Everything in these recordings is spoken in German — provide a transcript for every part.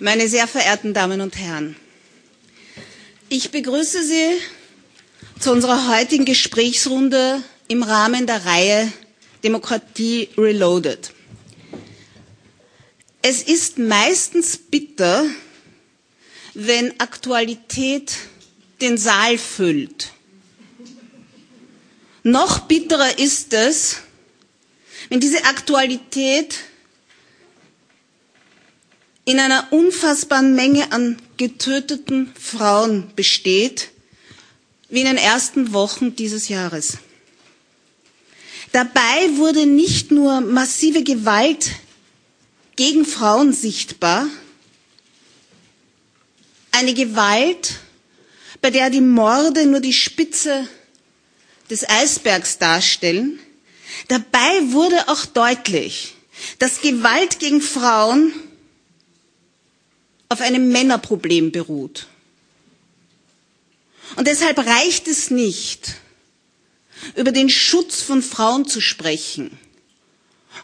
meine sehr verehrten Damen und Herren! Ich begrüße Sie zu unserer heutigen Gesprächsrunde im Rahmen der Reihe Demokratie Reloaded. Es ist meistens bitter, wenn Aktualität den Saal füllt. Noch bitterer ist es, wenn diese Aktualität in einer unfassbaren Menge an getöteten Frauen besteht, wie in den ersten Wochen dieses Jahres. Dabei wurde nicht nur massive Gewalt gegen Frauen sichtbar, eine Gewalt, bei der die Morde nur die Spitze des Eisbergs darstellen. Dabei wurde auch deutlich, dass Gewalt gegen Frauen auf einem Männerproblem beruht. Und deshalb reicht es nicht, über den Schutz von Frauen zu sprechen.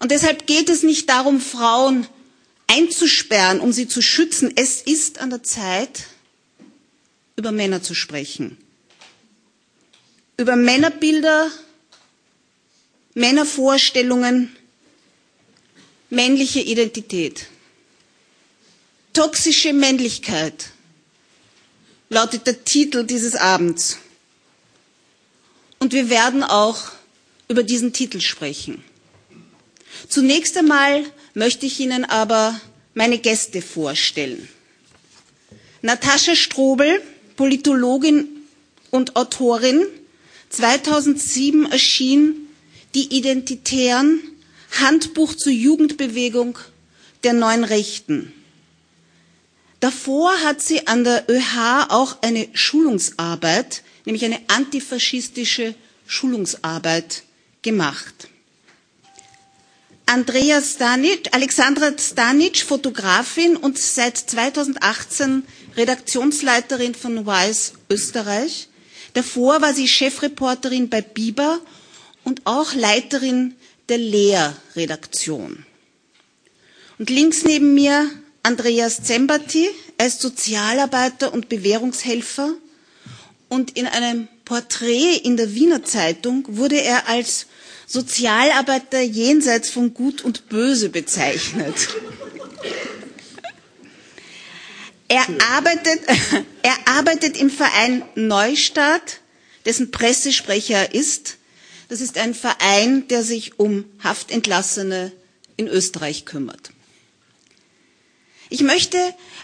Und deshalb geht es nicht darum, Frauen einzusperren, um sie zu schützen. Es ist an der Zeit, über Männer zu sprechen. Über Männerbilder, Männervorstellungen, männliche Identität. Toxische Männlichkeit lautet der Titel dieses Abends. Und wir werden auch über diesen Titel sprechen. Zunächst einmal möchte ich Ihnen aber meine Gäste vorstellen. Natascha Strobel, Politologin und Autorin, 2007 erschien Die Identitären, Handbuch zur Jugendbewegung der neuen Rechten. Davor hat sie an der ÖH auch eine Schulungsarbeit, nämlich eine antifaschistische Schulungsarbeit gemacht. Andrea Stanic, Alexandra Stanic, Fotografin und seit 2018 Redaktionsleiterin von Wise Österreich. Davor war sie Chefreporterin bei Biber und auch Leiterin der Lehr-Redaktion. Und links neben mir Andreas Zembati, er ist Sozialarbeiter und Bewährungshelfer und in einem Porträt in der Wiener Zeitung wurde er als Sozialarbeiter jenseits von Gut und Böse bezeichnet. Er arbeitet, er arbeitet im Verein Neustadt, dessen Pressesprecher er ist. Das ist ein Verein, der sich um Haftentlassene in Österreich kümmert. Ich möchte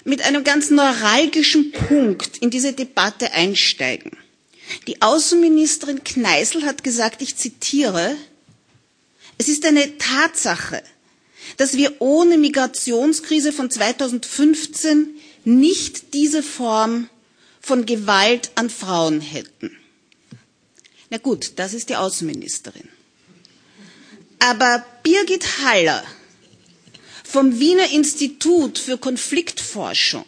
mit einem ganz neuralgischen Punkt in diese Debatte einsteigen. Die Außenministerin Kneißl hat gesagt, ich zitiere, es ist eine Tatsache, dass wir ohne Migrationskrise von 2015 nicht diese Form von Gewalt an Frauen hätten. Na gut, das ist die Außenministerin. Aber Birgit Haller vom Wiener Institut für Konfliktforschung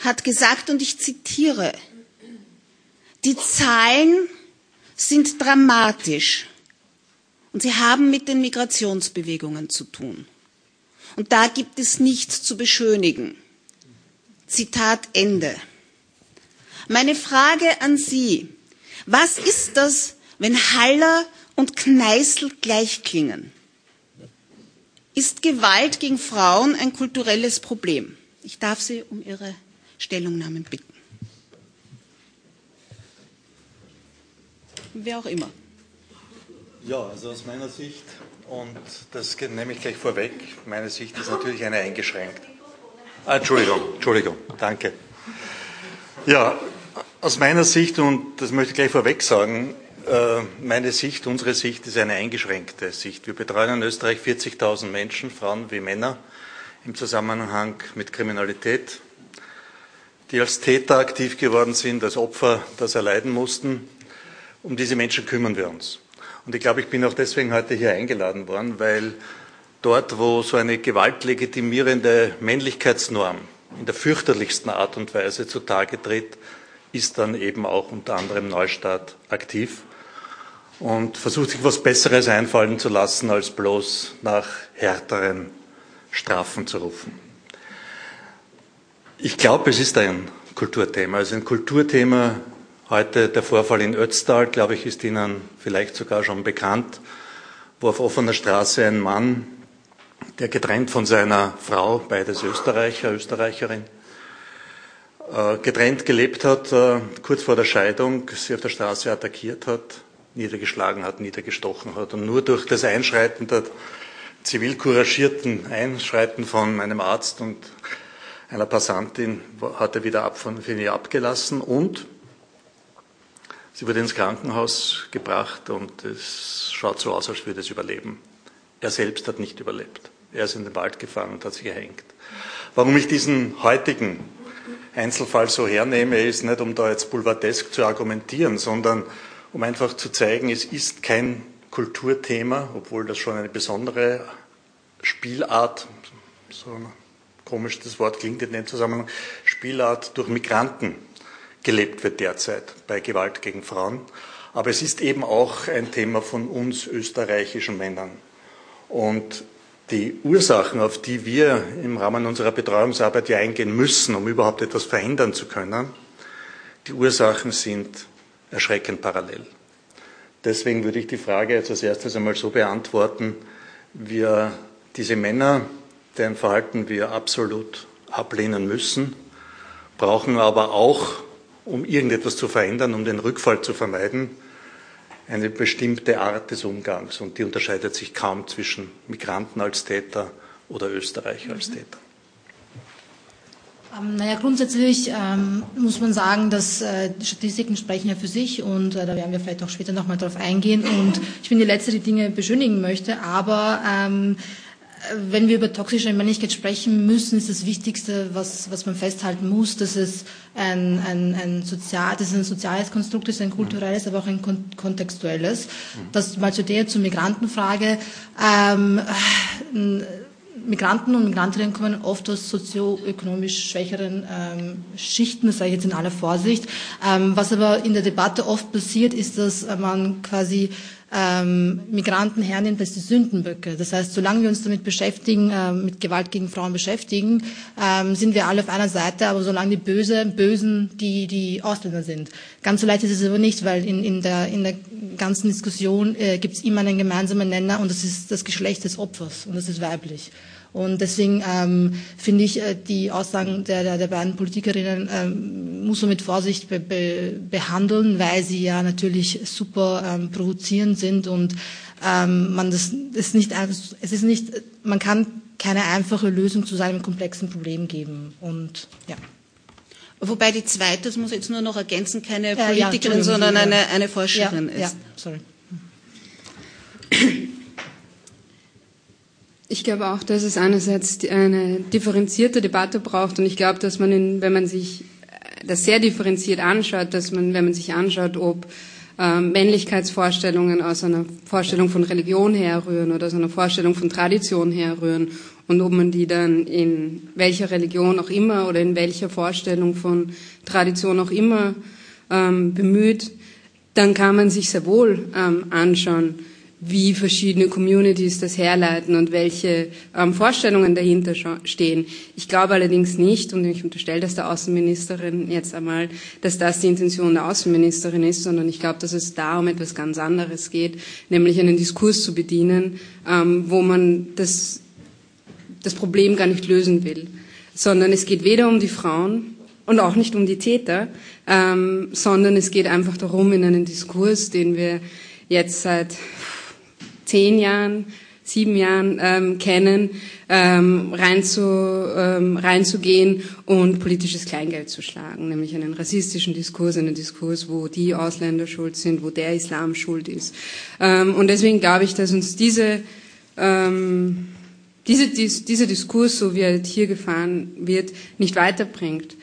hat gesagt, und ich zitiere, die Zahlen sind dramatisch und sie haben mit den Migrationsbewegungen zu tun. Und da gibt es nichts zu beschönigen. Zitat Ende. Meine Frage an Sie. Was ist das, wenn Haller und Kneißl gleich klingen? Ist Gewalt gegen Frauen ein kulturelles Problem? Ich darf Sie um Ihre Stellungnahmen bitten. Wer auch immer. Ja, also aus meiner Sicht, und das nehme ich gleich vorweg, meine Sicht ist natürlich eine eingeschränkt. Ah, Entschuldigung, Entschuldigung, danke. Ja, aus meiner Sicht, und das möchte ich gleich vorweg sagen, meine Sicht, unsere Sicht ist eine eingeschränkte Sicht. Wir betreuen in Österreich 40.000 Menschen, Frauen wie Männer, im Zusammenhang mit Kriminalität, die als Täter aktiv geworden sind, als Opfer das erleiden mussten. Um diese Menschen kümmern wir uns. Und ich glaube, ich bin auch deswegen heute hier eingeladen worden, weil dort, wo so eine gewaltlegitimierende Männlichkeitsnorm in der fürchterlichsten Art und Weise zutage tritt, ist dann eben auch unter anderem Neustaat aktiv und versucht sich was Besseres einfallen zu lassen, als bloß nach härteren Strafen zu rufen. Ich glaube, es ist ein Kulturthema. Also ein Kulturthema heute der Vorfall in Ötztal, glaube ich, ist Ihnen vielleicht sogar schon bekannt, wo auf offener Straße ein Mann, der getrennt von seiner Frau, beides Österreicher, Österreicherin, äh, getrennt gelebt hat, äh, kurz vor der Scheidung, sie auf der Straße attackiert hat, niedergeschlagen hat, niedergestochen hat. Und nur durch das Einschreiten der zivil couragierten Einschreiten von einem Arzt und einer Passantin hat er wieder ab von, ihr abgelassen und sie wurde ins Krankenhaus gebracht und es schaut so aus, als würde es überleben. Er selbst hat nicht überlebt. Er ist in den Wald gefahren und hat sich gehängt. Warum ich diesen heutigen Einzelfall so hernehme, ist nicht, um da jetzt boulevardesk zu argumentieren, sondern um einfach zu zeigen, es ist kein Kulturthema, obwohl das schon eine besondere Spielart, so komisch das Wort klingt in dem Zusammenhang, Spielart durch Migranten gelebt wird derzeit bei Gewalt gegen Frauen. Aber es ist eben auch ein Thema von uns österreichischen Männern. Und die Ursachen, auf die wir im Rahmen unserer Betreuungsarbeit ja eingehen müssen, um überhaupt etwas verändern zu können, die Ursachen sind erschreckend parallel. Deswegen würde ich die Frage jetzt als erstes einmal so beantworten, wir diese Männer, deren Verhalten wir absolut ablehnen müssen, brauchen aber auch, um irgendetwas zu verändern, um den Rückfall zu vermeiden, eine bestimmte Art des Umgangs. Und die unterscheidet sich kaum zwischen Migranten als Täter oder Österreicher als Täter. Ähm, naja, grundsätzlich ähm, muss man sagen, dass äh, Statistiken sprechen ja für sich und äh, da werden wir vielleicht auch später nochmal darauf eingehen. Und ich bin die Letzte, die Dinge beschönigen möchte, aber ähm, wenn wir über toxische Männlichkeit sprechen müssen, ist das Wichtigste, was, was man festhalten muss, dass es ein, ein, ein, sozial, dass es ein soziales Konstrukt ist, ein kulturelles, aber auch ein kon kontextuelles. Das mal zu der, zur Migrantenfrage. Ähm, Migranten und Migrantinnen kommen oft aus sozioökonomisch schwächeren ähm, Schichten, das sage ich jetzt in aller Vorsicht. Ähm, was aber in der Debatte oft passiert, ist, dass man quasi ähm, Migranten hernimmt als die Sündenböcke. Das heißt, solange wir uns damit beschäftigen, äh, mit Gewalt gegen Frauen beschäftigen, ähm, sind wir alle auf einer Seite, aber solange die Böse, Bösen die, die Ausländer sind. Ganz so leicht ist es aber nicht, weil in, in, der, in der ganzen Diskussion äh, gibt es immer einen gemeinsamen Nenner und das ist das Geschlecht des Opfers und das ist weiblich. Und deswegen ähm, finde ich äh, die Aussagen der, der, der beiden Politikerinnen ähm, muss man mit Vorsicht be, be, behandeln, weil sie ja natürlich super ähm, provozierend sind und ähm, man das ist nicht es ist nicht man kann keine einfache Lösung zu seinem komplexen Problem geben und ja. Wobei die zweite, das muss ich jetzt nur noch ergänzen, keine Politikerin, ja, sondern eine, eine Forscherin ja, ist. Ja, sorry. Ich glaube auch, dass es einerseits eine differenzierte Debatte braucht und ich glaube, dass man, in, wenn man sich das sehr differenziert anschaut, dass man, wenn man sich anschaut, ob ähm, Männlichkeitsvorstellungen aus einer Vorstellung von Religion herrühren oder aus einer Vorstellung von Tradition herrühren und ob man die dann in welcher Religion auch immer oder in welcher Vorstellung von Tradition auch immer ähm, bemüht, dann kann man sich sehr wohl ähm, anschauen, wie verschiedene Communities das herleiten und welche ähm, Vorstellungen dahinter stehen. Ich glaube allerdings nicht, und ich unterstelle das der Außenministerin jetzt einmal, dass das die Intention der Außenministerin ist, sondern ich glaube, dass es da um etwas ganz anderes geht, nämlich einen Diskurs zu bedienen, ähm, wo man das, das Problem gar nicht lösen will, sondern es geht weder um die Frauen, und auch nicht um die Täter, ähm, sondern es geht einfach darum, in einen Diskurs, den wir jetzt seit zehn Jahren, sieben Jahren ähm, kennen, ähm, rein zu, ähm, reinzugehen und politisches Kleingeld zu schlagen, nämlich einen rassistischen Diskurs, einen Diskurs, wo die Ausländer schuld sind, wo der Islam schuld ist. Ähm, und deswegen glaube ich, dass uns diese, ähm, diese, dies, dieser Diskurs, so wie er hier gefahren wird, nicht weiterbringt.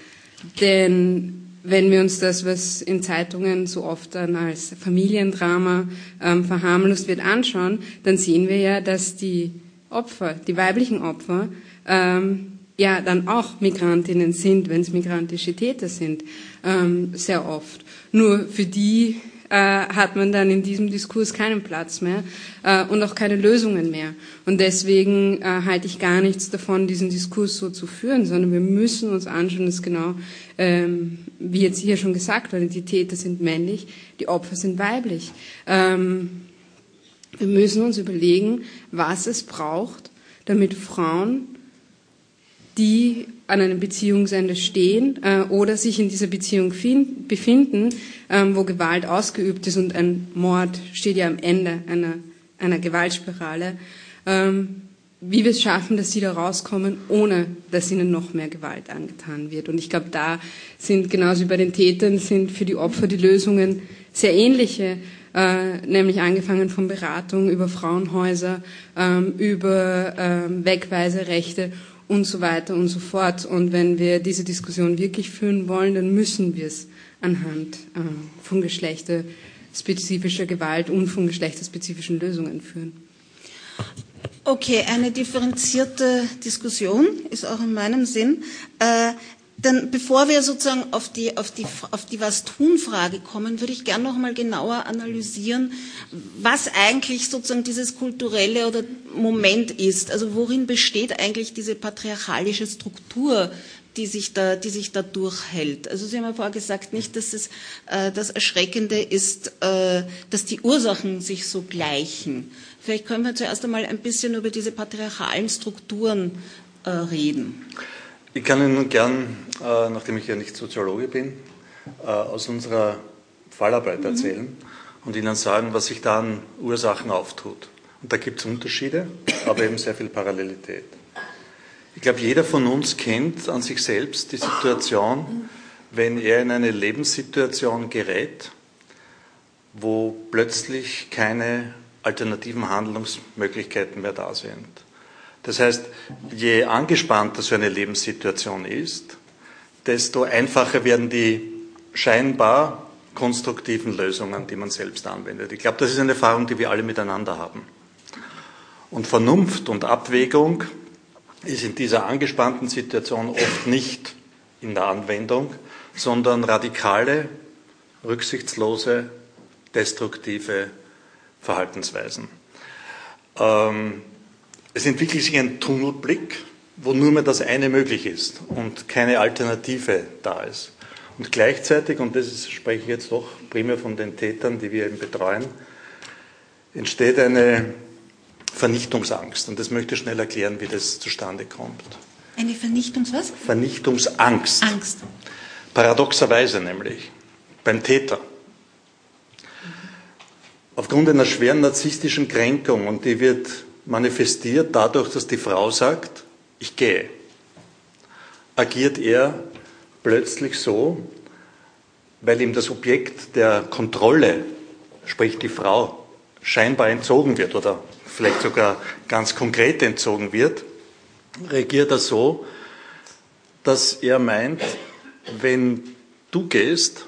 Denn wenn wir uns das, was in Zeitungen so oft dann als Familiendrama ähm, verharmlost wird, anschauen, dann sehen wir ja, dass die Opfer, die weiblichen Opfer, ähm, ja dann auch Migrantinnen sind, wenn es migrantische Täter sind, ähm, sehr oft. Nur für die äh, hat man dann in diesem Diskurs keinen Platz mehr äh, und auch keine Lösungen mehr. Und deswegen äh, halte ich gar nichts davon, diesen Diskurs so zu führen, sondern wir müssen uns anschauen, dass genau, ähm, wie jetzt hier schon gesagt wurde, die Täter sind männlich, die Opfer sind weiblich. Ähm, wir müssen uns überlegen, was es braucht, damit Frauen, die an einem Beziehungsende stehen äh, oder sich in dieser Beziehung find, befinden, ähm, wo Gewalt ausgeübt ist und ein Mord steht ja am Ende einer, einer Gewaltspirale, ähm, wie wir es schaffen, dass sie da rauskommen, ohne dass ihnen noch mehr Gewalt angetan wird. Und ich glaube, da sind genauso wie bei den Tätern, sind für die Opfer die Lösungen sehr ähnliche, äh, nämlich angefangen von Beratung über Frauenhäuser, ähm, über ähm, Wegweiserechte und so weiter und so fort. Und wenn wir diese Diskussion wirklich führen wollen, dann müssen wir es anhand äh, von geschlechterspezifischer Gewalt und von geschlechterspezifischen Lösungen führen. Okay, eine differenzierte Diskussion ist auch in meinem Sinn. Äh, dann, bevor wir sozusagen auf die, auf die, auf die Was-tun-Frage kommen, würde ich gerne noch mal genauer analysieren, was eigentlich sozusagen dieses kulturelle oder Moment ist. Also worin besteht eigentlich diese patriarchalische Struktur, die sich da, die sich da durchhält. Also Sie haben ja vorher gesagt, nicht, dass es äh, das Erschreckende ist, äh, dass die Ursachen sich so gleichen. Vielleicht können wir zuerst einmal ein bisschen über diese patriarchalen Strukturen äh, reden. Ich kann Ihnen gern, äh, nachdem ich ja nicht Soziologe bin, äh, aus unserer Fallarbeit mhm. erzählen und Ihnen sagen, was sich da an Ursachen auftut. Und da gibt es Unterschiede, aber eben sehr viel Parallelität. Ich glaube, jeder von uns kennt an sich selbst die Situation, wenn er in eine Lebenssituation gerät, wo plötzlich keine alternativen Handlungsmöglichkeiten mehr da sind. Das heißt, je angespannter so eine Lebenssituation ist, desto einfacher werden die scheinbar konstruktiven Lösungen, die man selbst anwendet. Ich glaube, das ist eine Erfahrung, die wir alle miteinander haben. Und Vernunft und Abwägung ist in dieser angespannten Situation oft nicht in der Anwendung, sondern radikale, rücksichtslose, destruktive Verhaltensweisen. Ähm, es entwickelt sich ein Tunnelblick, wo nur mehr das eine möglich ist und keine Alternative da ist. Und gleichzeitig, und das spreche ich jetzt doch primär von den Tätern, die wir eben betreuen, entsteht eine Vernichtungsangst. Und das möchte ich schnell erklären, wie das zustande kommt. Eine Vernichtungs was? Vernichtungsangst. Angst. Paradoxerweise nämlich beim Täter. Aufgrund einer schweren narzisstischen Kränkung, und die wird manifestiert dadurch, dass die Frau sagt, ich gehe, agiert er plötzlich so, weil ihm das Objekt der Kontrolle, sprich die Frau, scheinbar entzogen wird oder vielleicht sogar ganz konkret entzogen wird, reagiert er so, dass er meint, wenn du gehst,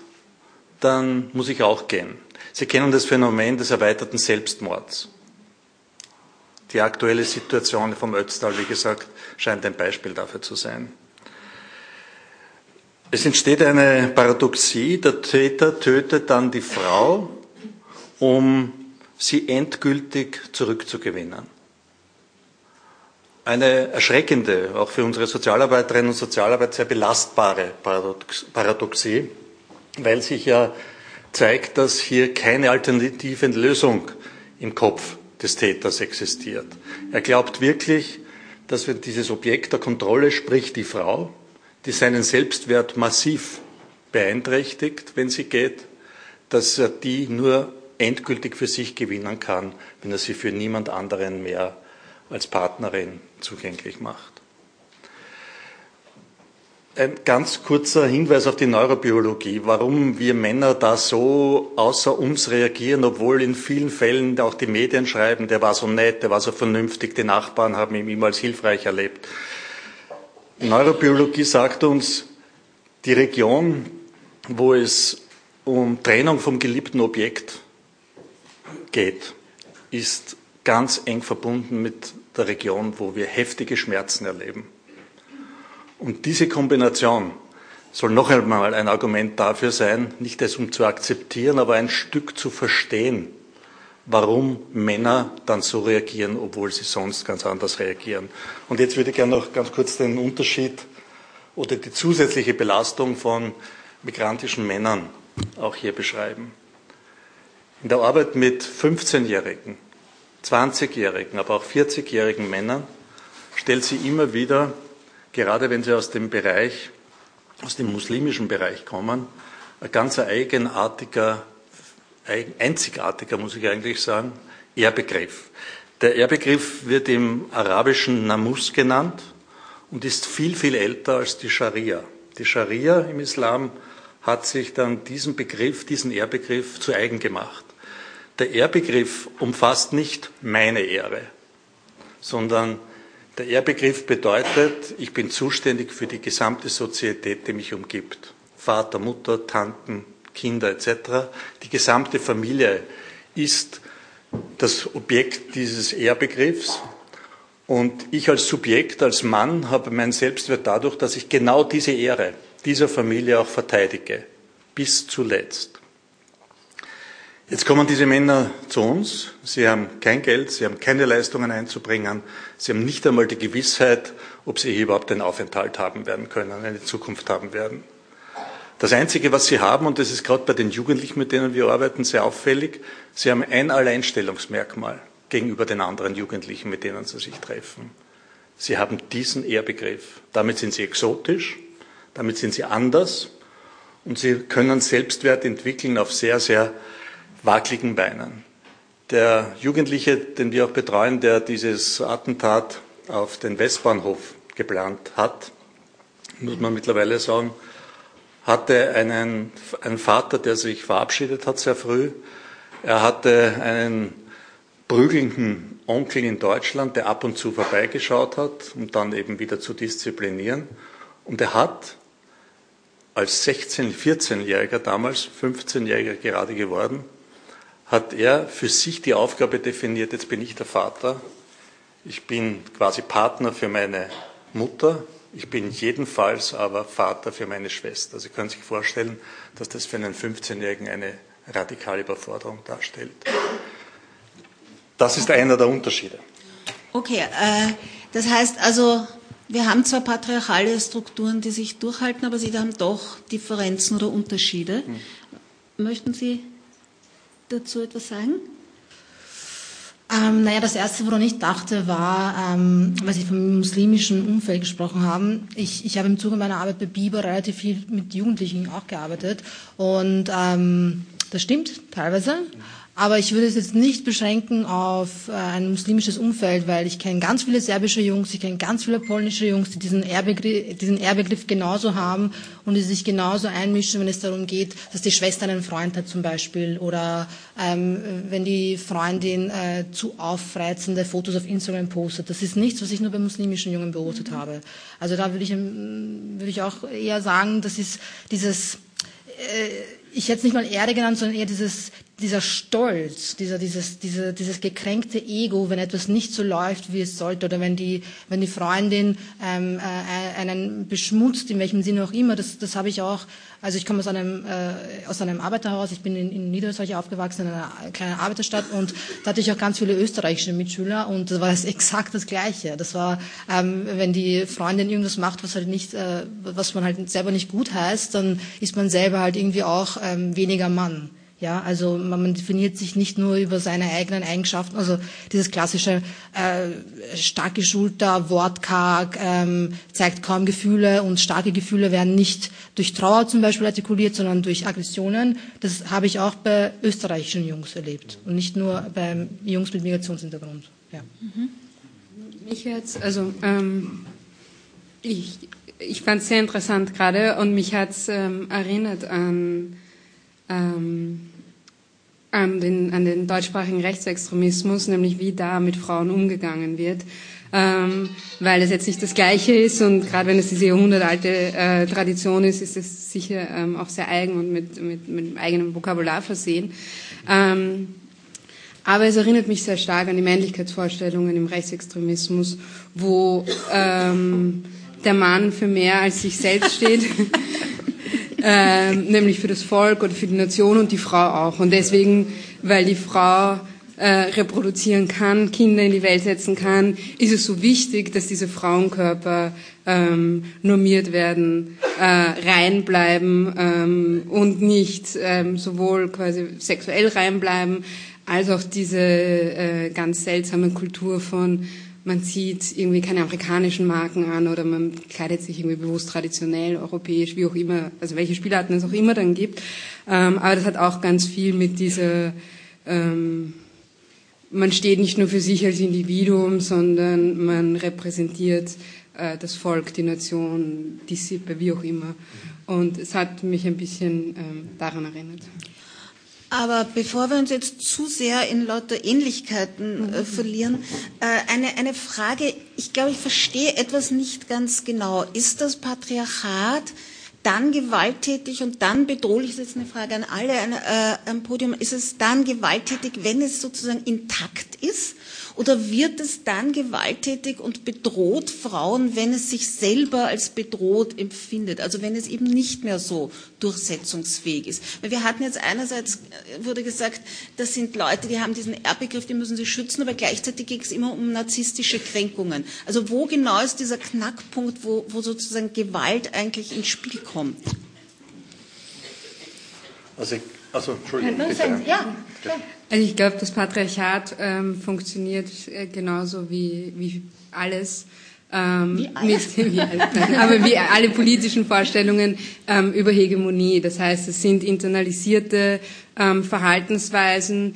dann muss ich auch gehen. Sie kennen das Phänomen des erweiterten Selbstmords. Die aktuelle Situation vom Ötztal, wie gesagt, scheint ein Beispiel dafür zu sein. Es entsteht eine Paradoxie, der Täter tötet dann die Frau, um sie endgültig zurückzugewinnen. Eine erschreckende, auch für unsere Sozialarbeiterinnen und Sozialarbeit sehr belastbare Paradoxie, weil sich ja zeigt, dass hier keine alternative Lösung im Kopf des Täters existiert. Er glaubt wirklich, dass wenn dieses Objekt der Kontrolle, sprich die Frau, die seinen Selbstwert massiv beeinträchtigt, wenn sie geht, dass er die nur endgültig für sich gewinnen kann, wenn er sie für niemand anderen mehr als Partnerin zugänglich macht. Ein ganz kurzer Hinweis auf die Neurobiologie, warum wir Männer da so außer uns reagieren, obwohl in vielen Fällen auch die Medien schreiben, der war so nett, der war so vernünftig, die Nachbarn haben ihn immer als hilfreich erlebt. Neurobiologie sagt uns, die Region, wo es um Trennung vom geliebten Objekt geht, ist ganz eng verbunden mit der Region, wo wir heftige Schmerzen erleben. Und diese Kombination soll noch einmal ein Argument dafür sein, nicht es um zu akzeptieren, aber ein Stück zu verstehen, warum Männer dann so reagieren, obwohl sie sonst ganz anders reagieren. Und jetzt würde ich gerne noch ganz kurz den Unterschied oder die zusätzliche Belastung von migrantischen Männern auch hier beschreiben. In der Arbeit mit 15-Jährigen, 20-Jährigen, aber auch 40-jährigen Männern stellt sie immer wieder, gerade wenn sie aus dem Bereich, aus dem muslimischen Bereich kommen, ein ganz eigenartiger einzigartiger, muss ich eigentlich sagen, Ehrbegriff. Der Ehrbegriff wird im arabischen Namus genannt und ist viel, viel älter als die Scharia. Die Scharia im Islam hat sich dann diesen Begriff, diesen Ehrbegriff zu eigen gemacht. Der Ehrbegriff umfasst nicht meine Ehre, sondern der Ehrbegriff bedeutet, ich bin zuständig für die gesamte Sozietät, die mich umgibt. Vater, Mutter, Tanten, Kinder etc. Die gesamte Familie ist das Objekt dieses Ehrbegriffs. Und ich als Subjekt, als Mann habe meinen Selbstwert dadurch, dass ich genau diese Ehre dieser Familie auch verteidige. Bis zuletzt. Jetzt kommen diese Männer zu uns. Sie haben kein Geld, sie haben keine Leistungen einzubringen. Sie haben nicht einmal die Gewissheit, ob sie hier überhaupt einen Aufenthalt haben werden können, eine Zukunft haben werden. Das Einzige, was Sie haben, und das ist gerade bei den Jugendlichen, mit denen wir arbeiten, sehr auffällig, Sie haben ein Alleinstellungsmerkmal gegenüber den anderen Jugendlichen, mit denen Sie sich treffen. Sie haben diesen Ehrbegriff. Damit sind Sie exotisch, damit sind Sie anders und Sie können Selbstwert entwickeln auf sehr, sehr wackeligen Beinen. Der Jugendliche, den wir auch betreuen, der dieses Attentat auf den Westbahnhof geplant hat, muss man mittlerweile sagen, hatte einen, einen Vater, der sich verabschiedet hat sehr früh. Er hatte einen prügelnden Onkel in Deutschland, der ab und zu vorbeigeschaut hat, um dann eben wieder zu disziplinieren. Und er hat als 16-, 14-Jähriger, damals 15-Jähriger gerade geworden, hat er für sich die Aufgabe definiert, jetzt bin ich der Vater, ich bin quasi Partner für meine Mutter, ich bin jedenfalls aber Vater für meine Schwester. Sie können sich vorstellen, dass das für einen 15-Jährigen eine radikale Überforderung darstellt. Das ist einer der Unterschiede. Okay, äh, das heißt also, wir haben zwar patriarchale Strukturen, die sich durchhalten, aber sie haben doch Differenzen oder Unterschiede. Hm. Möchten Sie dazu etwas sagen? Ähm, naja, das Erste, woran ich dachte, war, ähm, weil Sie vom muslimischen Umfeld gesprochen haben. Ich, ich habe im Zuge meiner Arbeit bei Biber relativ viel mit Jugendlichen auch gearbeitet. Und ähm, das stimmt teilweise. Aber ich würde es jetzt nicht beschränken auf äh, ein muslimisches Umfeld, weil ich kenne ganz viele serbische Jungs, ich kenne ganz viele polnische Jungs, die diesen Ehrbegriff, diesen Ehrbegriff genauso haben und die sich genauso einmischen, wenn es darum geht, dass die Schwester einen Freund hat zum Beispiel oder ähm, wenn die Freundin äh, zu aufreizende Fotos auf Instagram postet. Das ist nichts, was ich nur bei muslimischen Jungen beobachtet habe. Also da würde ich, ähm, würde ich auch eher sagen, das ist dieses äh, ich hätte es nicht mal Erde genannt, sondern eher dieses, dieser Stolz, dieser, dieses, diese, dieses gekränkte Ego, wenn etwas nicht so läuft, wie es sollte, oder wenn die, wenn die Freundin ähm, äh, einen beschmutzt, in welchem Sinne auch immer, das, das habe ich auch, also ich komme aus einem, äh, aus einem Arbeiterhaus, ich bin in, in Niederösterreich aufgewachsen, in einer kleinen Arbeiterstadt, und da hatte ich auch ganz viele österreichische Mitschüler, und da war es exakt das Gleiche. Das war, ähm, wenn die Freundin irgendwas macht, was halt nicht, äh, was man halt selber nicht gut heißt, dann ist man selber halt irgendwie auch ähm, weniger Mann. Ja, also man definiert sich nicht nur über seine eigenen Eigenschaften, also dieses klassische äh, stark geschulter, wortkarg, ähm, zeigt kaum Gefühle und starke Gefühle werden nicht durch Trauer zum Beispiel artikuliert, sondern durch Aggressionen. Das habe ich auch bei österreichischen Jungs erlebt und nicht nur bei Jungs mit Migrationshintergrund. Ja. Mhm. Mich jetzt, also ähm, ich, ich fand es sehr interessant gerade und mich hat es ähm, erinnert an ähm, an, den, an den deutschsprachigen Rechtsextremismus, nämlich wie da mit Frauen umgegangen wird. Ähm, weil es jetzt nicht das Gleiche ist und gerade wenn es diese jahrhundertalte äh, Tradition ist, ist es sicher ähm, auch sehr eigen und mit, mit, mit eigenem Vokabular versehen. Ähm, aber es erinnert mich sehr stark an die Männlichkeitsvorstellungen im Rechtsextremismus, wo ähm, der Mann für mehr als sich selbst steht äh, nämlich für das Volk oder für die Nation und die Frau auch. Und deswegen, weil die Frau äh, reproduzieren kann, Kinder in die Welt setzen kann, ist es so wichtig, dass diese Frauenkörper ähm, normiert werden, äh, rein bleiben ähm, und nicht ähm, sowohl quasi sexuell rein bleiben, als auch diese äh, ganz seltsame Kultur von man zieht irgendwie keine amerikanischen Marken an oder man kleidet sich irgendwie bewusst traditionell, europäisch, wie auch immer, also welche Spielarten es auch immer dann gibt. Ähm, aber das hat auch ganz viel mit dieser ähm, man steht nicht nur für sich als Individuum, sondern man repräsentiert äh, das Volk, die Nation, die Sippe, wie auch immer. Und es hat mich ein bisschen ähm, daran erinnert. Aber bevor wir uns jetzt zu sehr in lauter Ähnlichkeiten äh, verlieren, äh, eine, eine Frage, ich glaube, ich verstehe etwas nicht ganz genau. Ist das Patriarchat dann gewalttätig und dann bedrohlich, das ist jetzt eine Frage an alle äh, am Podium, ist es dann gewalttätig, wenn es sozusagen intakt ist? Oder wird es dann gewalttätig und bedroht Frauen, wenn es sich selber als bedroht empfindet? Also wenn es eben nicht mehr so durchsetzungsfähig ist. Weil wir hatten jetzt einerseits, äh, wurde gesagt, das sind Leute, die haben diesen Erbegriff, die müssen sie schützen, aber gleichzeitig geht es immer um narzisstische Kränkungen. Also wo genau ist dieser Knackpunkt, wo, wo sozusagen Gewalt eigentlich ins Spiel kommt? Also, also Entschuldigung. Bitte. Ja, klar. Also ich glaube, das Patriarchat ähm, funktioniert äh, genauso wie, wie alles. Ähm, wie alles? Mit, wie alles nein, aber wie alle politischen Vorstellungen ähm, über Hegemonie. Das heißt, es sind internalisierte ähm, Verhaltensweisen,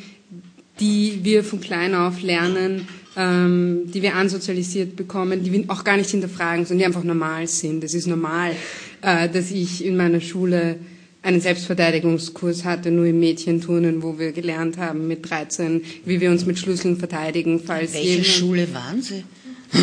die wir von klein auf lernen, ähm, die wir ansozialisiert bekommen, die wir auch gar nicht hinterfragen, sondern die einfach normal sind. Es ist normal, äh, dass ich in meiner Schule einen Selbstverteidigungskurs hatte, nur im Mädchenturnen, wo wir gelernt haben mit 13, wie wir uns mit Schlüsseln verteidigen, falls Welche Schule waren Sie?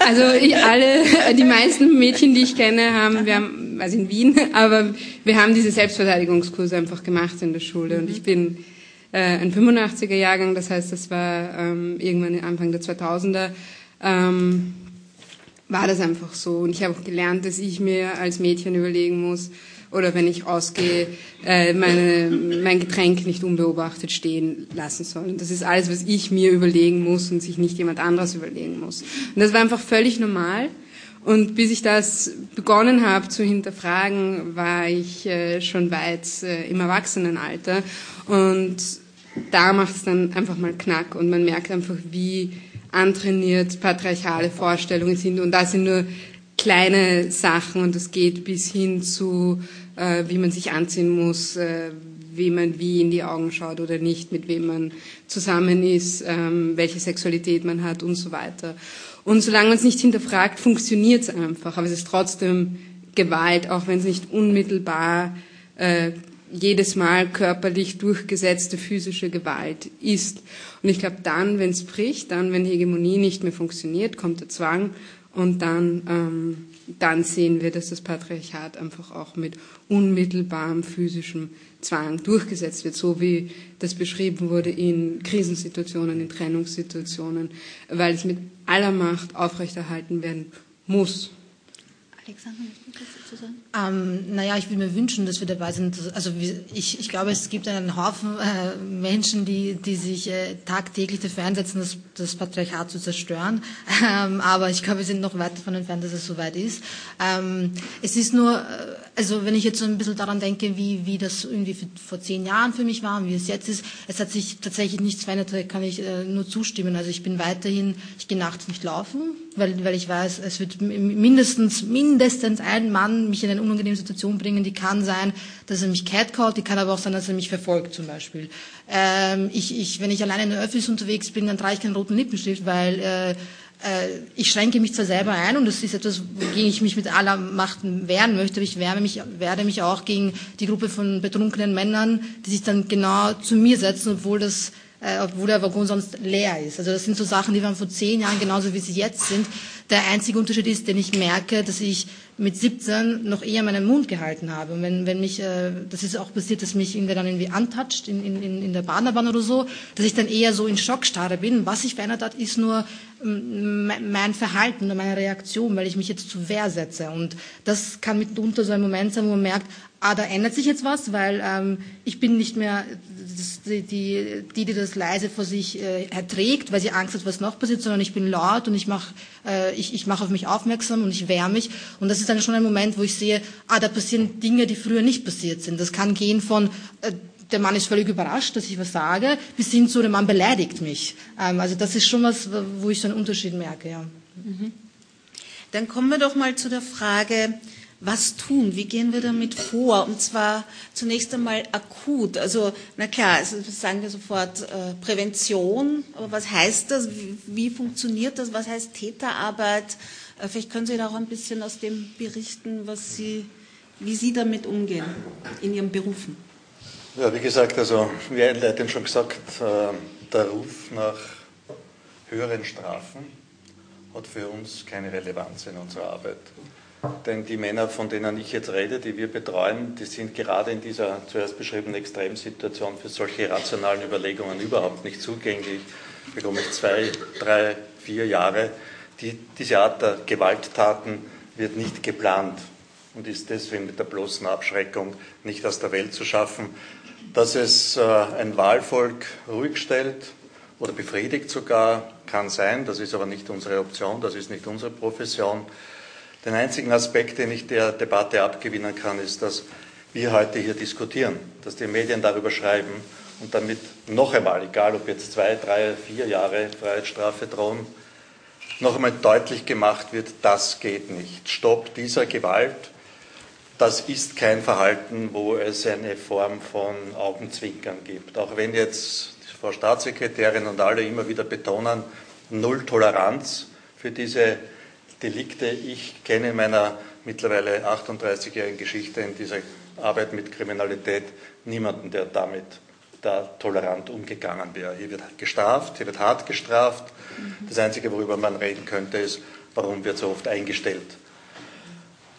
also ich, alle, die meisten Mädchen, die ich kenne, haben, wir haben, also in Wien, aber wir haben diese Selbstverteidigungskurse einfach gemacht in der Schule und ich bin äh, ein 85er Jahrgang, das heißt, das war ähm, irgendwann Anfang der 2000er. Ähm, war das einfach so. Und ich habe auch gelernt, dass ich mir als Mädchen überlegen muss, oder wenn ich ausgehe, äh, meine, mein Getränk nicht unbeobachtet stehen lassen soll. Und das ist alles, was ich mir überlegen muss und sich nicht jemand anderes überlegen muss. Und das war einfach völlig normal. Und bis ich das begonnen habe zu hinterfragen, war ich äh, schon weit äh, im Erwachsenenalter. Und da macht es dann einfach mal Knack und man merkt einfach, wie antrainiert patriarchale Vorstellungen sind. Und da sind nur kleine Sachen und es geht bis hin zu, äh, wie man sich anziehen muss, äh, wie man wie in die Augen schaut oder nicht, mit wem man zusammen ist, ähm, welche Sexualität man hat und so weiter. Und solange man es nicht hinterfragt, funktioniert es einfach. Aber es ist trotzdem Gewalt, auch wenn es nicht unmittelbar äh, jedes Mal körperlich durchgesetzte physische Gewalt ist. Und ich glaube, dann, wenn es bricht, dann, wenn Hegemonie nicht mehr funktioniert, kommt der Zwang und dann, ähm, dann sehen wir, dass das Patriarchat einfach auch mit unmittelbarem physischem Zwang durchgesetzt wird, so wie das beschrieben wurde in Krisensituationen, in Trennungssituationen, weil es mit aller Macht aufrechterhalten werden muss. Alexander? Ähm, naja, ich würde mir wünschen, dass wir dabei sind. Also ich, ich glaube, es gibt einen Haufen äh, Menschen, die, die sich äh, tagtäglich dafür einsetzen, das, das Patriarchat zu zerstören. Ähm, aber ich glaube, wir sind noch weit davon entfernt, dass es soweit ist. Ähm, es ist nur, äh, also wenn ich jetzt so ein bisschen daran denke, wie, wie das irgendwie für, vor zehn Jahren für mich war und wie es jetzt ist, es hat sich tatsächlich nichts verändert, kann ich äh, nur zustimmen. Also ich bin weiterhin, ich gehe nachts nicht laufen, weil, weil ich weiß, es wird mindestens, mindestens ein Mann mich in eine unangenehme Situation bringen. Die kann sein, dass er mich catcallt, die kann aber auch sein, dass er mich verfolgt zum Beispiel. Ähm, ich, ich, wenn ich alleine in der Öffis unterwegs bin, dann trage ich keinen roten Lippenstift, weil äh, äh, ich schränke mich zwar selber ein und das ist etwas, wogegen ich mich mit aller Macht wehren möchte, aber ich wehre mich, werde mich auch gegen die Gruppe von betrunkenen Männern, die sich dann genau zu mir setzen, obwohl das äh, obwohl der Waggon sonst leer ist. Also das sind so Sachen, die waren vor zehn Jahren genauso wie sie jetzt sind. Der einzige Unterschied ist, den ich merke, dass ich mit 17 noch eher meinen Mund gehalten habe. Und wenn, wenn mich, äh, das ist auch passiert, dass mich irgendwer dann irgendwie antatscht in, in, in der Bahnbahn oder so, dass ich dann eher so in Schockstarre bin. Was sich verändert hat, ist nur mein Verhalten oder meine Reaktion, weil ich mich jetzt zu Wehr setze. Und das kann mitunter so ein Moment sein, wo man merkt, ah, da ändert sich jetzt was, weil ähm, ich bin nicht mehr die, die, die, das leise vor sich äh, erträgt, weil sie Angst hat, was noch passiert, sondern ich bin laut und ich mache äh, ich, ich mach auf mich aufmerksam und ich wehre mich. Und das ist dann schon ein Moment, wo ich sehe, ah, da passieren Dinge, die früher nicht passiert sind. Das kann gehen von äh, der Mann ist völlig überrascht, dass ich was sage, bis hin zu, der Mann beleidigt mich. Ähm, also das ist schon was, wo ich so einen Unterschied merke. Ja. Mhm. Dann kommen wir doch mal zu der Frage, was tun? Wie gehen wir damit vor? Und zwar zunächst einmal akut. Also, na klar, also sagen wir sofort äh, Prävention. Aber was heißt das? Wie, wie, funktioniert das? Was heißt Täterarbeit? Äh, vielleicht können Sie da auch ein bisschen aus dem berichten, was Sie, wie Sie damit umgehen in Ihren Berufen. Ja, wie gesagt, also wie einleitend schon gesagt, äh, der Ruf nach höheren Strafen hat für uns keine Relevanz in unserer Arbeit. Denn die Männer, von denen ich jetzt rede, die wir betreuen, die sind gerade in dieser zuerst beschriebenen Extremsituation für solche rationalen Überlegungen überhaupt nicht zugänglich. Bekomme ich zwei, drei, vier Jahre. Die, diese Art der Gewalttaten wird nicht geplant und ist deswegen mit der bloßen Abschreckung nicht aus der Welt zu schaffen. Dass es äh, ein Wahlvolk ruhig stellt oder befriedigt sogar, kann sein. Das ist aber nicht unsere Option, das ist nicht unsere Profession. Den einzigen Aspekt, den ich der Debatte abgewinnen kann, ist, dass wir heute hier diskutieren, dass die Medien darüber schreiben und damit noch einmal, egal ob jetzt zwei, drei, vier Jahre Freiheitsstrafe drohen, noch einmal deutlich gemacht wird, das geht nicht. Stopp dieser Gewalt. Das ist kein Verhalten, wo es eine Form von Augenzwinkern gibt. Auch wenn jetzt Frau Staatssekretärin und alle immer wieder betonen, Null Toleranz für diese Delikte. Ich kenne in meiner mittlerweile 38-jährigen Geschichte in dieser Arbeit mit Kriminalität niemanden, der damit da tolerant umgegangen wäre. Hier wird gestraft, hier wird hart gestraft. Das Einzige, worüber man reden könnte, ist, warum wird so oft eingestellt.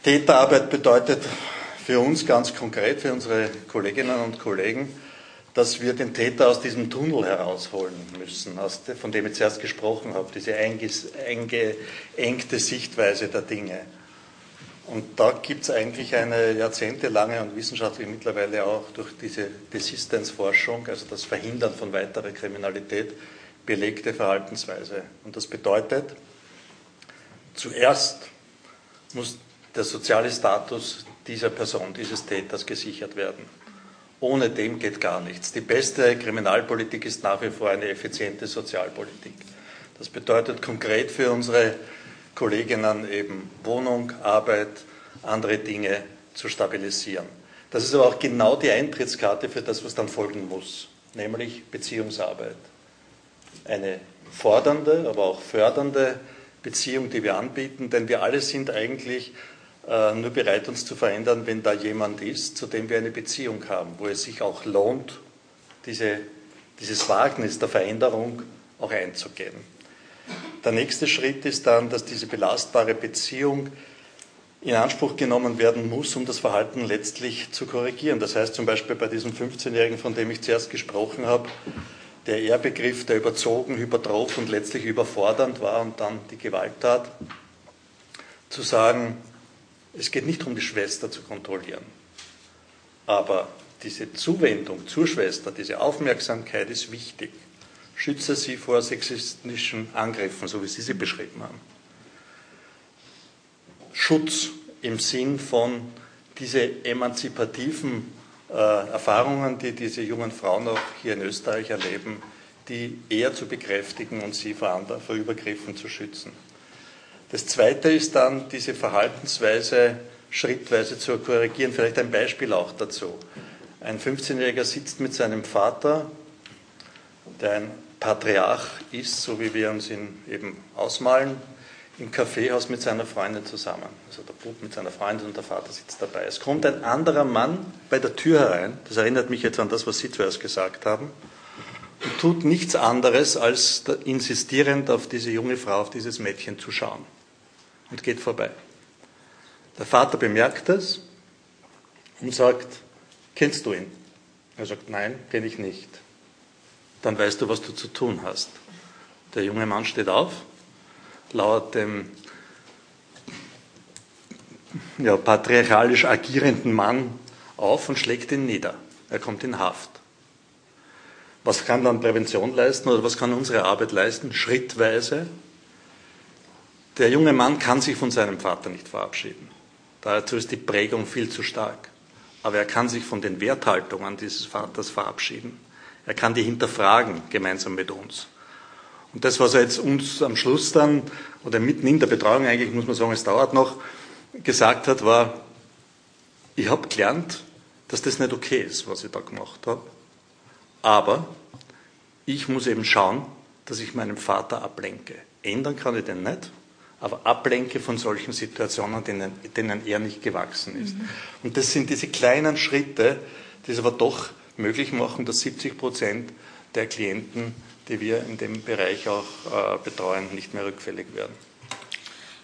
Täterarbeit bedeutet für uns ganz konkret, für unsere Kolleginnen und Kollegen, dass wir den Täter aus diesem Tunnel herausholen müssen, von dem ich zuerst gesprochen habe, diese eingeengte Sichtweise der Dinge. Und da gibt es eigentlich eine jahrzehntelange und wissenschaftlich mittlerweile auch durch diese Desistenzforschung, also das Verhindern von weiterer Kriminalität, belegte Verhaltensweise. Und das bedeutet, zuerst muss der soziale Status dieser Person, dieses Täters gesichert werden. Ohne dem geht gar nichts. Die beste Kriminalpolitik ist nach wie vor eine effiziente Sozialpolitik. Das bedeutet konkret für unsere Kolleginnen eben Wohnung, Arbeit, andere Dinge zu stabilisieren. Das ist aber auch genau die Eintrittskarte für das, was dann folgen muss, nämlich Beziehungsarbeit. Eine fordernde, aber auch fördernde Beziehung, die wir anbieten, denn wir alle sind eigentlich nur bereit, uns zu verändern, wenn da jemand ist, zu dem wir eine Beziehung haben, wo es sich auch lohnt, diese, dieses Wagnis der Veränderung auch einzugehen. Der nächste Schritt ist dann, dass diese belastbare Beziehung in Anspruch genommen werden muss, um das Verhalten letztlich zu korrigieren. Das heißt zum Beispiel bei diesem 15-Jährigen, von dem ich zuerst gesprochen habe, der Ehrbegriff, der überzogen, hypertroph und letztlich überfordernd war und dann die Gewalttat, zu sagen, es geht nicht darum, die Schwester zu kontrollieren. Aber diese Zuwendung zur Schwester, diese Aufmerksamkeit ist wichtig. Schütze sie vor sexistischen Angriffen, so wie Sie sie beschrieben haben. Schutz im Sinn von diese emanzipativen äh, Erfahrungen, die diese jungen Frauen auch hier in Österreich erleben, die eher zu bekräftigen und sie vor, vor Übergriffen zu schützen. Das Zweite ist dann, diese Verhaltensweise schrittweise zu korrigieren. Vielleicht ein Beispiel auch dazu. Ein 15-Jähriger sitzt mit seinem Vater, der ein Patriarch ist, so wie wir uns ihn eben ausmalen, im Kaffeehaus mit seiner Freundin zusammen. Also der Bub mit seiner Freundin und der Vater sitzt dabei. Es kommt ein anderer Mann bei der Tür herein, das erinnert mich jetzt an das, was Sie zuerst gesagt haben, und tut nichts anderes, als insistierend auf diese junge Frau, auf dieses Mädchen zu schauen. Und geht vorbei. Der Vater bemerkt es und sagt, kennst du ihn? Er sagt, nein, kenne ich nicht. Dann weißt du, was du zu tun hast. Der junge Mann steht auf, lauert dem ja, patriarchalisch agierenden Mann auf und schlägt ihn nieder. Er kommt in Haft. Was kann dann Prävention leisten oder was kann unsere Arbeit leisten? Schrittweise. Der junge Mann kann sich von seinem Vater nicht verabschieden. Dazu ist die Prägung viel zu stark. Aber er kann sich von den Werthaltungen dieses Vaters verabschieden. Er kann die hinterfragen, gemeinsam mit uns. Und das, was er jetzt uns am Schluss dann, oder mitten in der Betreuung eigentlich, muss man sagen, es dauert noch, gesagt hat, war, ich habe gelernt, dass das nicht okay ist, was ich da gemacht habe. Aber ich muss eben schauen, dass ich meinen Vater ablenke. Ändern kann ich den nicht, aber ablenke von solchen Situationen, denen, denen er nicht gewachsen ist. Mhm. Und das sind diese kleinen Schritte, die es aber doch möglich machen, dass 70 Prozent der Klienten, die wir in dem Bereich auch äh, betreuen, nicht mehr rückfällig werden.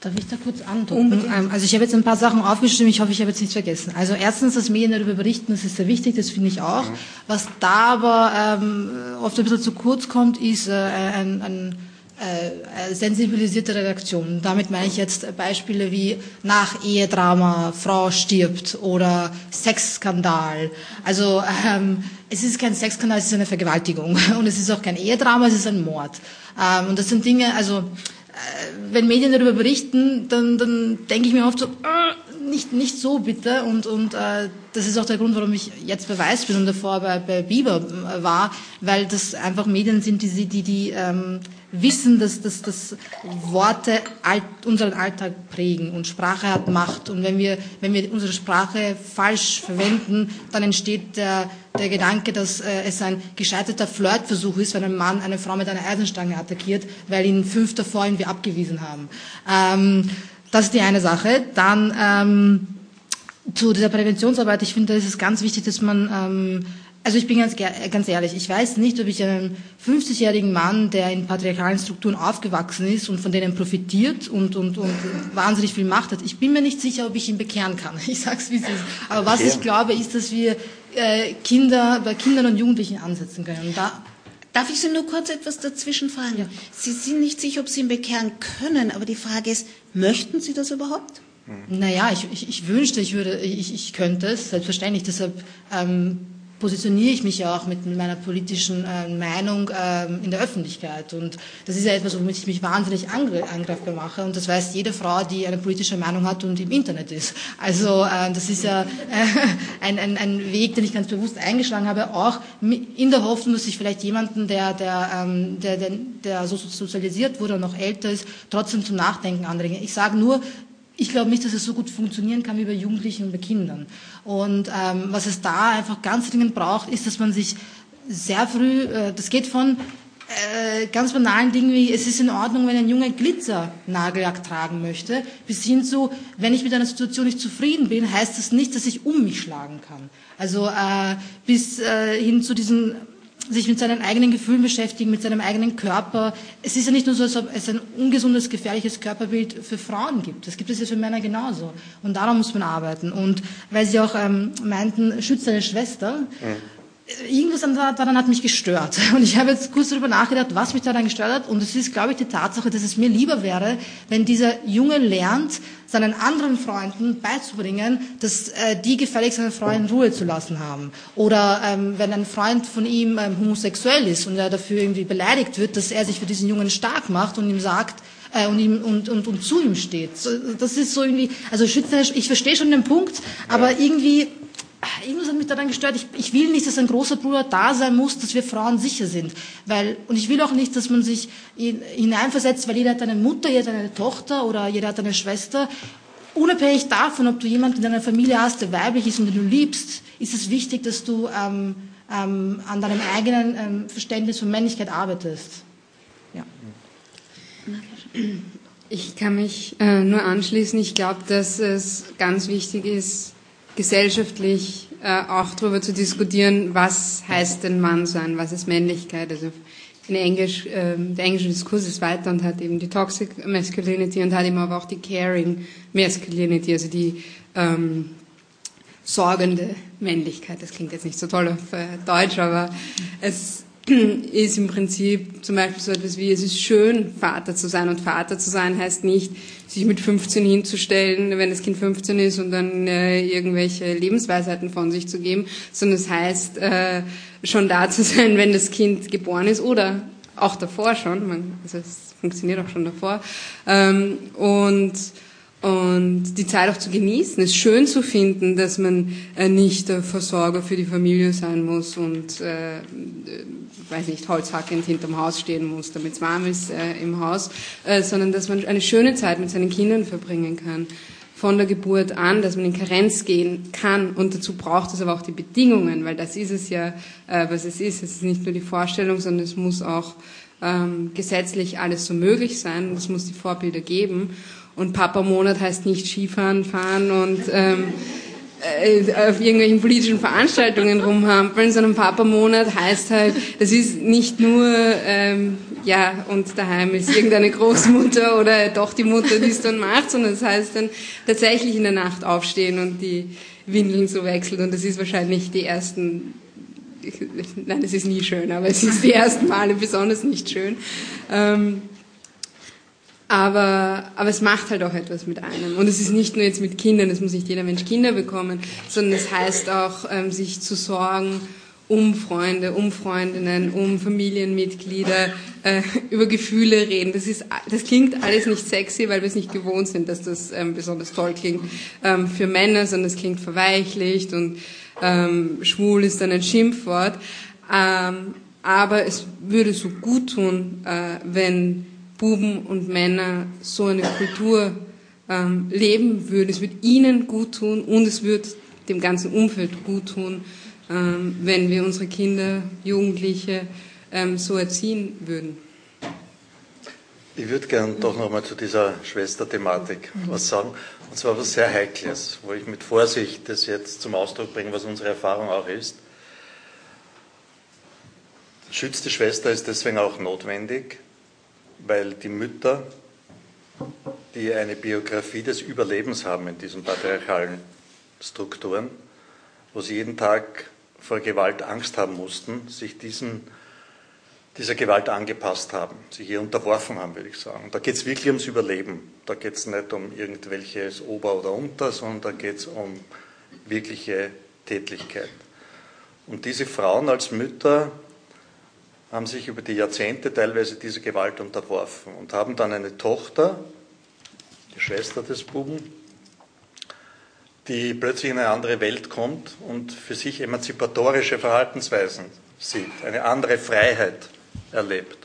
Darf ich da kurz antworten? Ähm, also ich habe jetzt ein paar Sachen aufgeschrieben, ich hoffe, ich habe jetzt nichts vergessen. Also erstens, dass Medien darüber berichten, das ist sehr wichtig, das finde ich auch. Mhm. Was da aber ähm, oft ein bisschen zu kurz kommt, ist äh, ein, ein äh, sensibilisierte Redaktion. Damit meine ich jetzt Beispiele wie nach Ehedrama, Frau stirbt oder Sexskandal. Also ähm, es ist kein Sexskandal, es ist eine Vergewaltigung und es ist auch kein Ehedrama, es ist ein Mord. Ähm, und das sind Dinge, also äh, wenn Medien darüber berichten, dann, dann denke ich mir oft so, äh, nicht, nicht so bitte. Und, und äh, das ist auch der Grund, warum ich jetzt bei Weiß bin und davor bei, bei Bieber äh, war, weil das einfach Medien sind, die, die, die ähm, wissen, dass, dass, dass Worte alt, unseren Alltag prägen und Sprache hat Macht. Und wenn wir, wenn wir unsere Sprache falsch verwenden, dann entsteht der, der Gedanke, dass äh, es ein gescheiterter Flirtversuch ist, wenn ein Mann eine Frau mit einer Eisenstange attackiert, weil ihn fünf davor irgendwie abgewiesen haben. Ähm, das ist die eine Sache. Dann ähm, zu dieser Präventionsarbeit. Ich finde, da ist es ganz wichtig, dass man ähm, also ich bin ganz, ganz ehrlich, ich weiß nicht, ob ich einen 50-jährigen Mann, der in patriarchalen Strukturen aufgewachsen ist und von denen profitiert und, und, und wahnsinnig viel Macht hat, ich bin mir nicht sicher, ob ich ihn bekehren kann. Ich sag's wie es ist. Aber was ich glaube, ist, dass wir äh, Kinder, bei Kindern und Jugendlichen ansetzen können. Da Darf ich Sie nur kurz etwas dazwischen fragen? Ja. Sie sind nicht sicher, ob Sie ihn bekehren können, aber die Frage ist, möchten Sie das überhaupt? Naja, ich, ich, ich wünschte, ich würde, ich, ich könnte es, selbstverständlich. Deshalb ähm, positioniere ich mich ja auch mit meiner politischen äh, Meinung äh, in der Öffentlichkeit. Und das ist ja etwas, womit ich mich wahnsinnig angreifbar mache. Und das weiß jede Frau, die eine politische Meinung hat und im Internet ist. Also äh, das ist ja äh, ein, ein, ein Weg, den ich ganz bewusst eingeschlagen habe, auch in der Hoffnung, dass ich vielleicht jemanden, der, der, ähm, der, der, der so sozialisiert wurde und noch älter ist, trotzdem zum Nachdenken anregen. Ich sage nur, ich glaube nicht, dass es so gut funktionieren kann wie bei Jugendlichen und bei Kindern. Und ähm, was es da einfach ganz dringend braucht, ist, dass man sich sehr früh, äh, das geht von äh, ganz banalen Dingen wie, es ist in Ordnung, wenn ein Junge Glitzernagellack tragen möchte, bis hin zu, wenn ich mit einer Situation nicht zufrieden bin, heißt das nicht, dass ich um mich schlagen kann. Also äh, bis äh, hin zu diesen sich mit seinen eigenen Gefühlen beschäftigen, mit seinem eigenen Körper. Es ist ja nicht nur so, als ob es ein ungesundes, gefährliches Körperbild für Frauen gibt. Das gibt es ja für Männer genauso. Und daran muss man arbeiten. Und weil Sie auch ähm, meinten, schützt deine Schwester. Mhm irgendwas daran hat mich gestört. Und ich habe jetzt kurz darüber nachgedacht, was mich daran gestört hat. Und es ist, glaube ich, die Tatsache, dass es mir lieber wäre, wenn dieser Junge lernt, seinen anderen Freunden beizubringen, dass äh, die gefälligst seine Frau in Ruhe zu lassen haben. Oder ähm, wenn ein Freund von ihm ähm, homosexuell ist und er dafür irgendwie beleidigt wird, dass er sich für diesen Jungen stark macht und ihm sagt, äh, und, ihm, und, und, und zu ihm steht. Das ist so irgendwie, also ich verstehe schon den Punkt, aber irgendwie irgendwas hat mich daran gestört. Ich, ich will nicht, dass ein großer Bruder da sein muss, dass wir Frauen sicher sind. Weil, und ich will auch nicht, dass man sich hineinversetzt, weil jeder hat eine Mutter, jeder hat eine Tochter oder jeder hat eine Schwester. Unabhängig davon, ob du jemanden in deiner Familie hast, der weiblich ist und den du liebst, ist es wichtig, dass du ähm, ähm, an deinem eigenen ähm, Verständnis von Männlichkeit arbeitest. Ja. Ich kann mich äh, nur anschließen. Ich glaube, dass es ganz wichtig ist, gesellschaftlich äh, auch darüber zu diskutieren, was heißt denn Mann sein, was ist Männlichkeit. Also in Englisch, äh, der englische Diskurs ist weiter und hat eben die Toxic Masculinity und hat eben aber auch die Caring Masculinity, also die ähm, sorgende Männlichkeit. Das klingt jetzt nicht so toll auf äh, Deutsch, aber es ist im Prinzip zum Beispiel so etwas wie, es ist schön, Vater zu sein. Und Vater zu sein heißt nicht, sich mit 15 hinzustellen, wenn das Kind 15 ist und dann äh, irgendwelche Lebensweisheiten von sich zu geben, sondern es heißt, äh, schon da zu sein, wenn das Kind geboren ist oder auch davor schon. Man, also es funktioniert auch schon davor. Ähm, und und die Zeit auch zu genießen, es schön zu finden, dass man äh, nicht der Versorger für die Familie sein muss und, äh, äh weiß nicht, holzhackend hinterm Haus stehen muss, damit es warm ist äh, im Haus, äh, sondern dass man eine schöne Zeit mit seinen Kindern verbringen kann. Von der Geburt an, dass man in Karenz gehen kann und dazu braucht es aber auch die Bedingungen, weil das ist es ja, äh, was es ist. Es ist nicht nur die Vorstellung, sondern es muss auch ähm, gesetzlich alles so möglich sein und es muss die Vorbilder geben. Und Papa-Monat heißt nicht Skifahren fahren und ähm, äh, auf irgendwelchen politischen Veranstaltungen rumhampeln, sondern Papa-Monat heißt halt, das ist nicht nur, ähm, ja, und daheim ist irgendeine Großmutter oder doch die Mutter, die es dann macht, sondern das heißt dann tatsächlich in der Nacht aufstehen und die Windeln so wechseln und das ist wahrscheinlich die ersten nein, es ist nie schön, aber es ist die ersten Male besonders nicht schön. Ähm, aber, aber es macht halt auch etwas mit einem. Und es ist nicht nur jetzt mit Kindern, es muss nicht jeder Mensch Kinder bekommen, sondern es heißt auch, ähm, sich zu sorgen um Freunde, um Freundinnen, um Familienmitglieder, äh, über Gefühle reden. Das, ist, das klingt alles nicht sexy, weil wir es nicht gewohnt sind, dass das ähm, besonders toll klingt ähm, für Männer, sondern es klingt verweichlicht und ähm, schwul ist dann ein Schimpfwort. Ähm, aber es würde so gut tun, äh, wenn Buben und Männer so eine Kultur ähm, leben würden. Es würde ihnen gut tun und es würde dem ganzen Umfeld gut tun, ähm, wenn wir unsere Kinder, Jugendliche ähm, so erziehen würden. Ich würde gerne doch nochmal zu dieser Schwesterthematik was sagen. Und zwar was sehr Heikles, wo ich mit Vorsicht das jetzt zum Ausdruck bringe, was unsere Erfahrung auch ist. Schutz der Schwester ist deswegen auch notwendig, weil die Mütter, die eine Biografie des Überlebens haben in diesen patriarchalen Strukturen, wo sie jeden Tag vor Gewalt Angst haben mussten, sich diesen, dieser Gewalt angepasst haben, sich hier unterworfen haben, würde ich sagen. Da geht es wirklich ums Überleben. Da geht es nicht um irgendwelches Ober oder Unter, sondern da geht es um wirkliche Tätlichkeit. Und diese Frauen als Mütter haben sich über die Jahrzehnte teilweise dieser Gewalt unterworfen und haben dann eine Tochter, die Schwester des Buben, die plötzlich in eine andere Welt kommt und für sich emanzipatorische Verhaltensweisen sieht, eine andere Freiheit erlebt.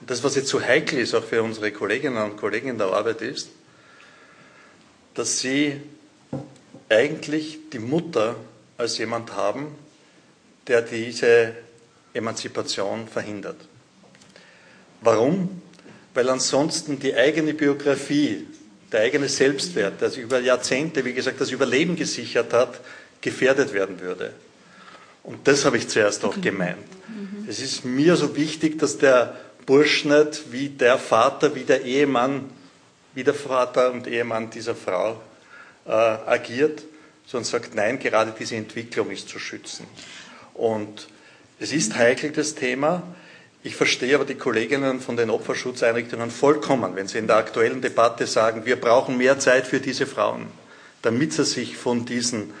Und das, was jetzt so heikel ist, auch für unsere Kolleginnen und Kollegen in der Arbeit, ist, dass sie eigentlich die Mutter als jemand haben, der diese Emanzipation verhindert. Warum? Weil ansonsten die eigene Biografie, der eigene Selbstwert, der sich über Jahrzehnte, wie gesagt, das Überleben gesichert hat, gefährdet werden würde. Und das habe ich zuerst auch gemeint. Mhm. Es ist mir so wichtig, dass der Bursch nicht wie der Vater, wie der Ehemann, wie der Vater und Ehemann dieser Frau äh, agiert, sondern sagt, nein, gerade diese Entwicklung ist zu schützen. Und es ist heikel, das Thema. Ich verstehe aber die Kolleginnen von den Opferschutzeinrichtungen vollkommen, wenn sie in der aktuellen Debatte sagen, wir brauchen mehr Zeit für diese Frauen, damit sie sich von diesen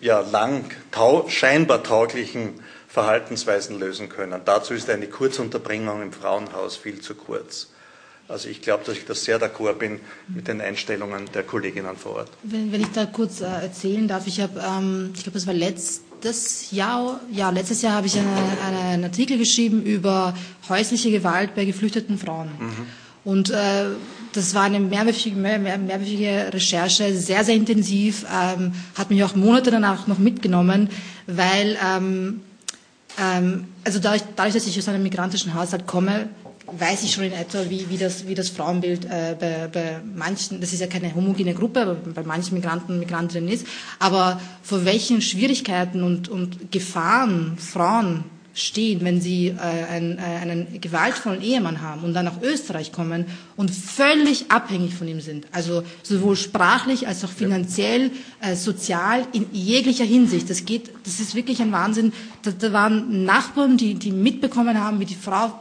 ja, lang tau scheinbar tauglichen Verhaltensweisen lösen können. Dazu ist eine Kurzunterbringung im Frauenhaus viel zu kurz. Also ich glaube, dass ich das sehr d'accord bin mit den Einstellungen der Kolleginnen vor Ort. Wenn, wenn ich da kurz äh, erzählen darf, ich habe, ähm, ich glaube, es war letzt, das Jahr, ja, letztes Jahr habe ich eine, eine, einen Artikel geschrieben über häusliche Gewalt bei geflüchteten Frauen. Mhm. Und äh, das war eine mehrwöchige, mehr, mehrwöchige Recherche, sehr, sehr intensiv, ähm, hat mich auch Monate danach noch mitgenommen, weil, ähm, ähm, also dadurch, dadurch, dass ich aus einem migrantischen Haushalt komme, weiß ich schon in etwa, wie, wie, das, wie das Frauenbild äh, bei, bei manchen, das ist ja keine homogene Gruppe, aber bei manchen Migranten und Migrantinnen ist, aber vor welchen Schwierigkeiten und, und Gefahren Frauen stehen, wenn sie äh, einen, äh, einen gewaltvollen Ehemann haben und dann nach Österreich kommen und völlig abhängig von ihm sind. Also sowohl sprachlich als auch finanziell, äh, sozial, in jeglicher Hinsicht. Das geht, das ist wirklich ein Wahnsinn. Da, da waren Nachbarn, die, die mitbekommen haben, wie die Frau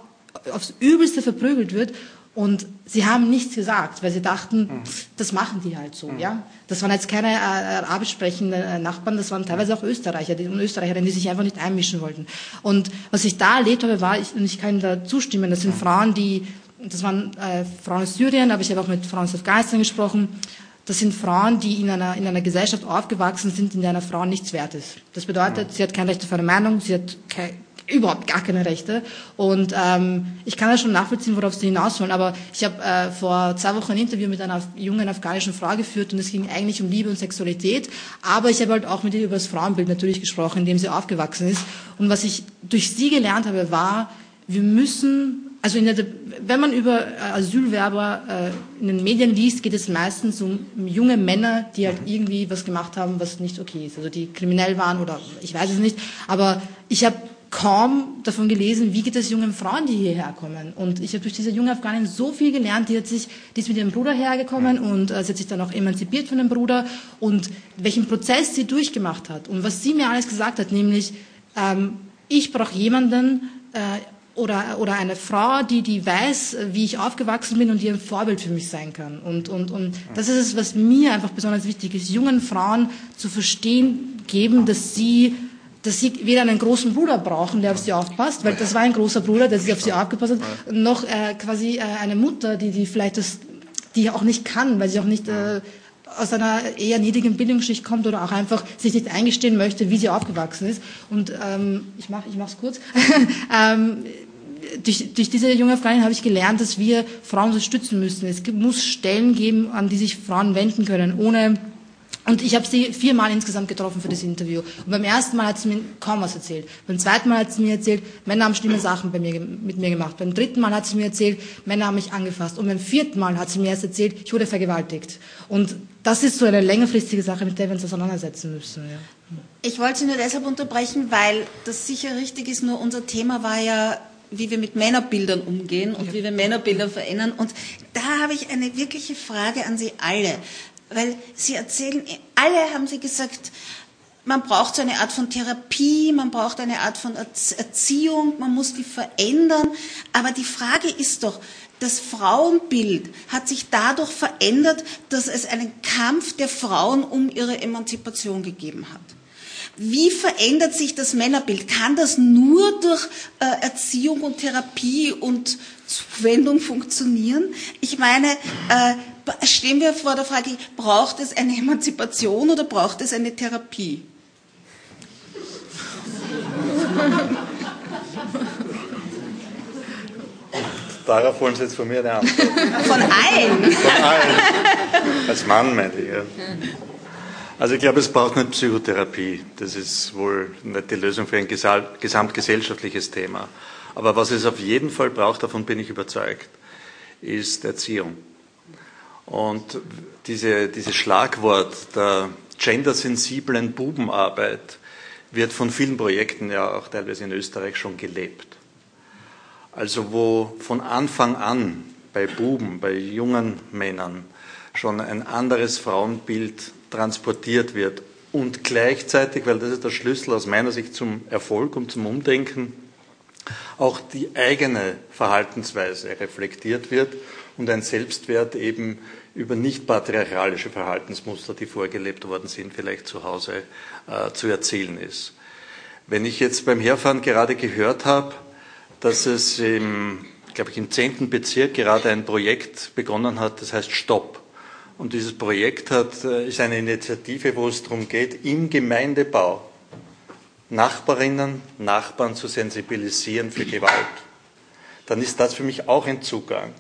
aufs Übelste verprügelt wird und sie haben nichts gesagt, weil sie dachten, mhm. das machen die halt so, mhm. ja. Das waren jetzt keine äh, arabisch sprechenden äh, Nachbarn, das waren teilweise auch Österreicher die, und Österreicherinnen, die sich einfach nicht einmischen wollten. Und was ich da erlebt habe, war, ich, und ich kann da zustimmen, das sind mhm. Frauen, die, das waren äh, Frauen aus Syrien, aber ich habe auch mit Frauen aus Afghanistan gesprochen, das sind Frauen, die in einer, in einer Gesellschaft aufgewachsen sind, in der eine Frau nichts wert ist. Das bedeutet, sie hat kein Recht auf eine Meinung, sie hat kein, überhaupt gar keine Rechte. Und ähm, ich kann ja schon nachvollziehen, worauf Sie hinaus wollen. Aber ich habe äh, vor zwei Wochen ein Interview mit einer jungen afghanischen Frau geführt und es ging eigentlich um Liebe und Sexualität. Aber ich habe halt auch mit ihr über das Frauenbild natürlich gesprochen, in dem sie aufgewachsen ist. Und was ich durch sie gelernt habe, war, wir müssen also der, wenn man über äh, Asylwerber äh, in den Medien liest, geht es meistens um junge Männer, die halt irgendwie was gemacht haben, was nicht okay ist. Also die kriminell waren oder ich weiß es nicht. Aber ich habe kaum davon gelesen, wie geht es jungen Frauen, die hierher kommen. Und ich habe durch diese junge Afghanin so viel gelernt. Die, hat sich, die ist mit ihrem Bruder hergekommen und äh, sie hat sich dann auch emanzipiert von dem Bruder und welchen Prozess sie durchgemacht hat. Und was sie mir alles gesagt hat, nämlich, ähm, ich brauche jemanden äh, oder, oder eine Frau, die, die weiß, wie ich aufgewachsen bin und die ein Vorbild für mich sein kann. Und, und, und das ist es, was mir einfach besonders wichtig ist, jungen Frauen zu verstehen geben, dass sie dass sie weder einen großen Bruder brauchen, der auf sie aufpasst, weil das war ein großer Bruder, der sich auf sie aufgepasst hat, noch äh, quasi äh, eine Mutter, die, die vielleicht das, die auch nicht kann, weil sie auch nicht äh, aus einer eher niedrigen Bildungsschicht kommt oder auch einfach sich nicht eingestehen möchte, wie sie aufgewachsen ist. Und ähm, ich mache mach's kurz. ähm, durch, durch diese junge Afghanin habe ich gelernt, dass wir Frauen unterstützen müssen. Es muss Stellen geben, an die sich Frauen wenden können, ohne und ich habe sie viermal insgesamt getroffen für das Interview. Und beim ersten Mal hat sie mir kaum was erzählt. Beim zweiten Mal hat sie mir erzählt, Männer haben schlimme Sachen bei mir, mit mir gemacht. Beim dritten Mal hat sie mir erzählt, Männer haben mich angefasst. Und beim vierten Mal hat sie mir erst erzählt, ich wurde vergewaltigt. Und das ist so eine längerfristige Sache, mit der wir uns auseinandersetzen müssen. Ja. Ich wollte Sie nur deshalb unterbrechen, weil das sicher richtig ist. Nur unser Thema war ja wie wir mit Männerbildern umgehen und ja. wie wir Männerbilder verändern. Und da habe ich eine wirkliche Frage an Sie alle. Weil Sie erzählen, alle haben Sie gesagt, man braucht so eine Art von Therapie, man braucht eine Art von Erziehung, man muss die verändern. Aber die Frage ist doch, das Frauenbild hat sich dadurch verändert, dass es einen Kampf der Frauen um ihre Emanzipation gegeben hat. Wie verändert sich das Männerbild? Kann das nur durch äh, Erziehung und Therapie und Zuwendung funktionieren? Ich meine, äh, stehen wir vor der Frage, braucht es eine Emanzipation oder braucht es eine Therapie? Darauf wollen Sie jetzt von mir eine Antwort. Von allen? Von allen. Als Mann meinte ich. Ja. Also ich glaube, es braucht nicht Psychotherapie. Das ist wohl nicht die Lösung für ein gesamtgesellschaftliches Thema. Aber was es auf jeden Fall braucht, davon bin ich überzeugt, ist Erziehung. Und diese, dieses Schlagwort der gendersensiblen Bubenarbeit wird von vielen Projekten ja auch teilweise in Österreich schon gelebt. Also wo von Anfang an bei Buben, bei jungen Männern schon ein anderes Frauenbild transportiert wird und gleichzeitig, weil das ist der Schlüssel aus meiner Sicht zum Erfolg und zum Umdenken, auch die eigene Verhaltensweise reflektiert wird und ein Selbstwert eben über nicht patriarchalische Verhaltensmuster, die vorgelebt worden sind, vielleicht zu Hause äh, zu erzielen ist. Wenn ich jetzt beim Herfahren gerade gehört habe, dass es im, glaube ich, im zehnten Bezirk gerade ein Projekt begonnen hat, das heißt Stopp. Und dieses Projekt hat, äh, ist eine Initiative, wo es darum geht, im Gemeindebau Nachbarinnen, Nachbarn zu sensibilisieren für Gewalt. Dann ist das für mich auch ein Zugang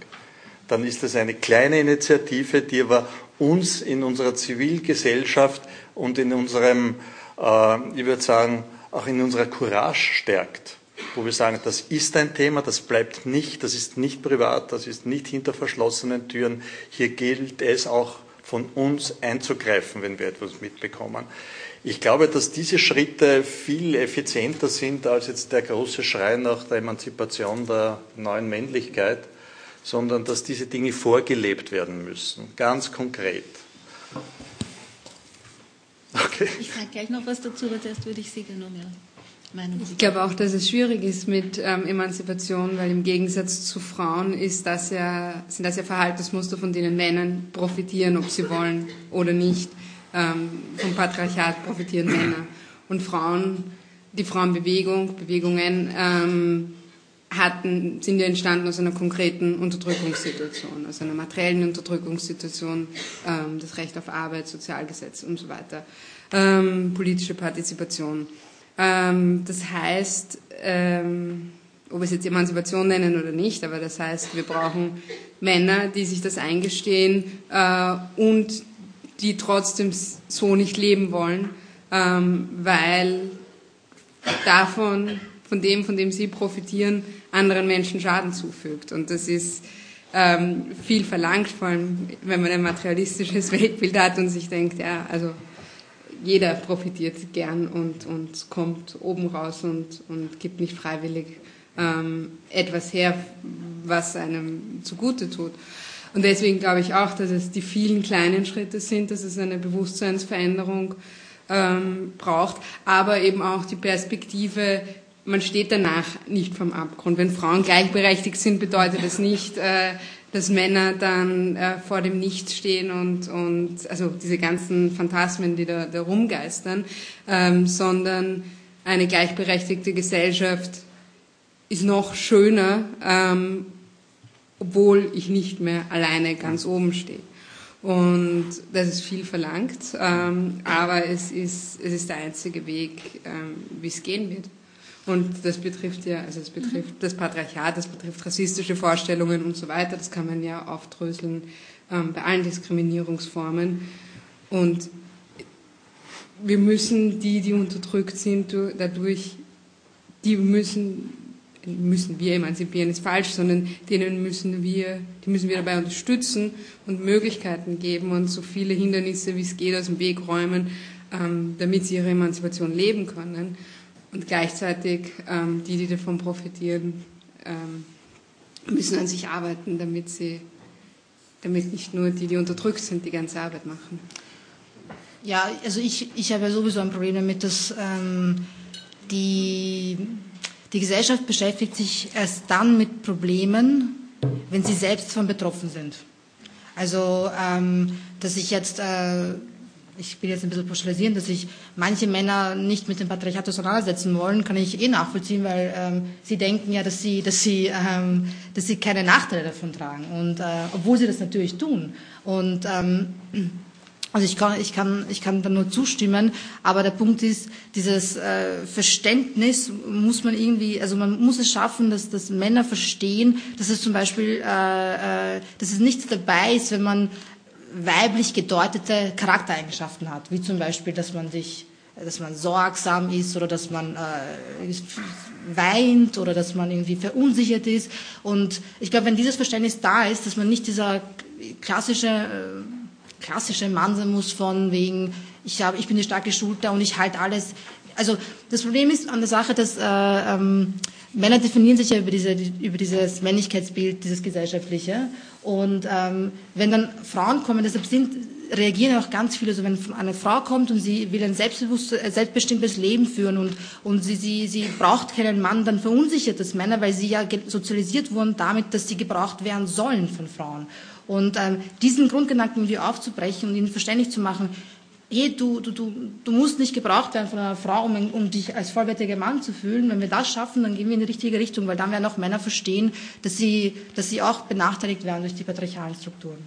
dann ist das eine kleine Initiative, die aber uns in unserer Zivilgesellschaft und in unserem, äh, ich würde sagen, auch in unserer Courage stärkt. Wo wir sagen, das ist ein Thema, das bleibt nicht, das ist nicht privat, das ist nicht hinter verschlossenen Türen. Hier gilt es auch von uns einzugreifen, wenn wir etwas mitbekommen. Ich glaube, dass diese Schritte viel effizienter sind als jetzt der große Schrei nach der Emanzipation der neuen Männlichkeit, sondern dass diese Dinge vorgelebt werden müssen, ganz konkret. Okay. Ich sage gleich noch was dazu, aber zuerst würde ich Sie gerne noch Ich glaube auch, dass es schwierig ist mit ähm, Emanzipation, weil im Gegensatz zu Frauen ist das ja, sind das ja Verhaltensmuster, von denen Männer profitieren, ob sie wollen oder nicht. Ähm, vom Patriarchat profitieren Männer. Und Frauen, die Frauenbewegung, Bewegungen, ähm, hatten, sind ja entstanden aus einer konkreten Unterdrückungssituation, aus einer materiellen Unterdrückungssituation, ähm, das Recht auf Arbeit, Sozialgesetz und so weiter, ähm, politische Partizipation. Ähm, das heißt, ähm, ob wir es jetzt Emanzipation nennen oder nicht, aber das heißt, wir brauchen Männer, die sich das eingestehen äh, und die trotzdem so nicht leben wollen, ähm, weil davon, von dem, von dem sie profitieren, anderen Menschen Schaden zufügt. Und das ist ähm, viel verlangt, vor allem wenn man ein materialistisches Weltbild hat und sich denkt, ja, also jeder profitiert gern und, und kommt oben raus und, und gibt nicht freiwillig ähm, etwas her, was einem zugute tut. Und deswegen glaube ich auch, dass es die vielen kleinen Schritte sind, dass es eine Bewusstseinsveränderung ähm, braucht, aber eben auch die Perspektive, man steht danach nicht vom Abgrund. Wenn Frauen gleichberechtigt sind, bedeutet das nicht, äh, dass Männer dann äh, vor dem Nichts stehen und, und also diese ganzen Phantasmen, die da, da rumgeistern, ähm, sondern eine gleichberechtigte Gesellschaft ist noch schöner, ähm, obwohl ich nicht mehr alleine ganz oben stehe. Und das ist viel verlangt, ähm, aber es ist, es ist der einzige Weg, ähm, wie es gehen wird. Und das betrifft ja, also das betrifft das Patriarchat, das betrifft rassistische Vorstellungen und so weiter. Das kann man ja aufdröseln ähm, bei allen Diskriminierungsformen. Und wir müssen die, die unterdrückt sind, dadurch, die müssen, müssen wir emanzipieren, ist falsch, sondern denen müssen wir, die müssen wir dabei unterstützen und Möglichkeiten geben und so viele Hindernisse, wie es geht, aus dem Weg räumen, ähm, damit sie ihre Emanzipation leben können und gleichzeitig ähm, die, die davon profitieren, ähm, müssen an sich arbeiten, damit sie, damit nicht nur die, die unterdrückt sind, die ganze Arbeit machen. Ja, also ich, ich habe ja sowieso ein Problem damit, dass ähm, die, die Gesellschaft beschäftigt sich erst dann mit Problemen, wenn sie selbst davon betroffen sind. Also, ähm, dass ich jetzt äh, ich will jetzt ein bisschen pauschalisieren, dass sich manche Männer nicht mit dem Patriarchat auseinandersetzen wollen, kann ich eh nachvollziehen, weil ähm, sie denken ja, dass sie, dass sie, ähm, dass sie keine Nachteile davon tragen und äh, obwohl sie das natürlich tun. Und ähm, also ich kann, ich kann, ich kann da nur zustimmen, aber der Punkt ist, dieses äh, Verständnis muss man irgendwie, also man muss es schaffen, dass, dass Männer verstehen, dass es zum Beispiel, äh, äh, dass es nichts dabei ist, wenn man weiblich gedeutete Charaktereigenschaften hat, wie zum Beispiel, dass man sich, dass man sorgsam ist oder dass man äh, weint oder dass man irgendwie verunsichert ist. Und ich glaube, wenn dieses Verständnis da ist, dass man nicht dieser klassische äh, klassische Mann sein muss von wegen ich habe ich bin die starke Schulter und ich halte alles. Also das Problem ist an der Sache, dass äh, ähm, Männer definieren sich ja über, diese, über dieses Männlichkeitsbild, dieses gesellschaftliche. Und ähm, wenn dann Frauen kommen, deshalb sind, reagieren auch ganz viele, also wenn eine Frau kommt und sie will ein äh, selbstbestimmtes Leben führen und, und sie, sie, sie braucht keinen Mann, dann verunsichert das Männer, weil sie ja sozialisiert wurden damit, dass sie gebraucht werden sollen von Frauen. Und ähm, diesen Grundgedanken irgendwie aufzubrechen und ihnen verständlich zu machen, hey, du, du, du, du musst nicht gebraucht werden von einer Frau, um, um dich als vollwertiger Mann zu fühlen. Wenn wir das schaffen, dann gehen wir in die richtige Richtung, weil dann werden auch Männer verstehen, dass sie, dass sie auch benachteiligt werden durch die patriarchalen Strukturen.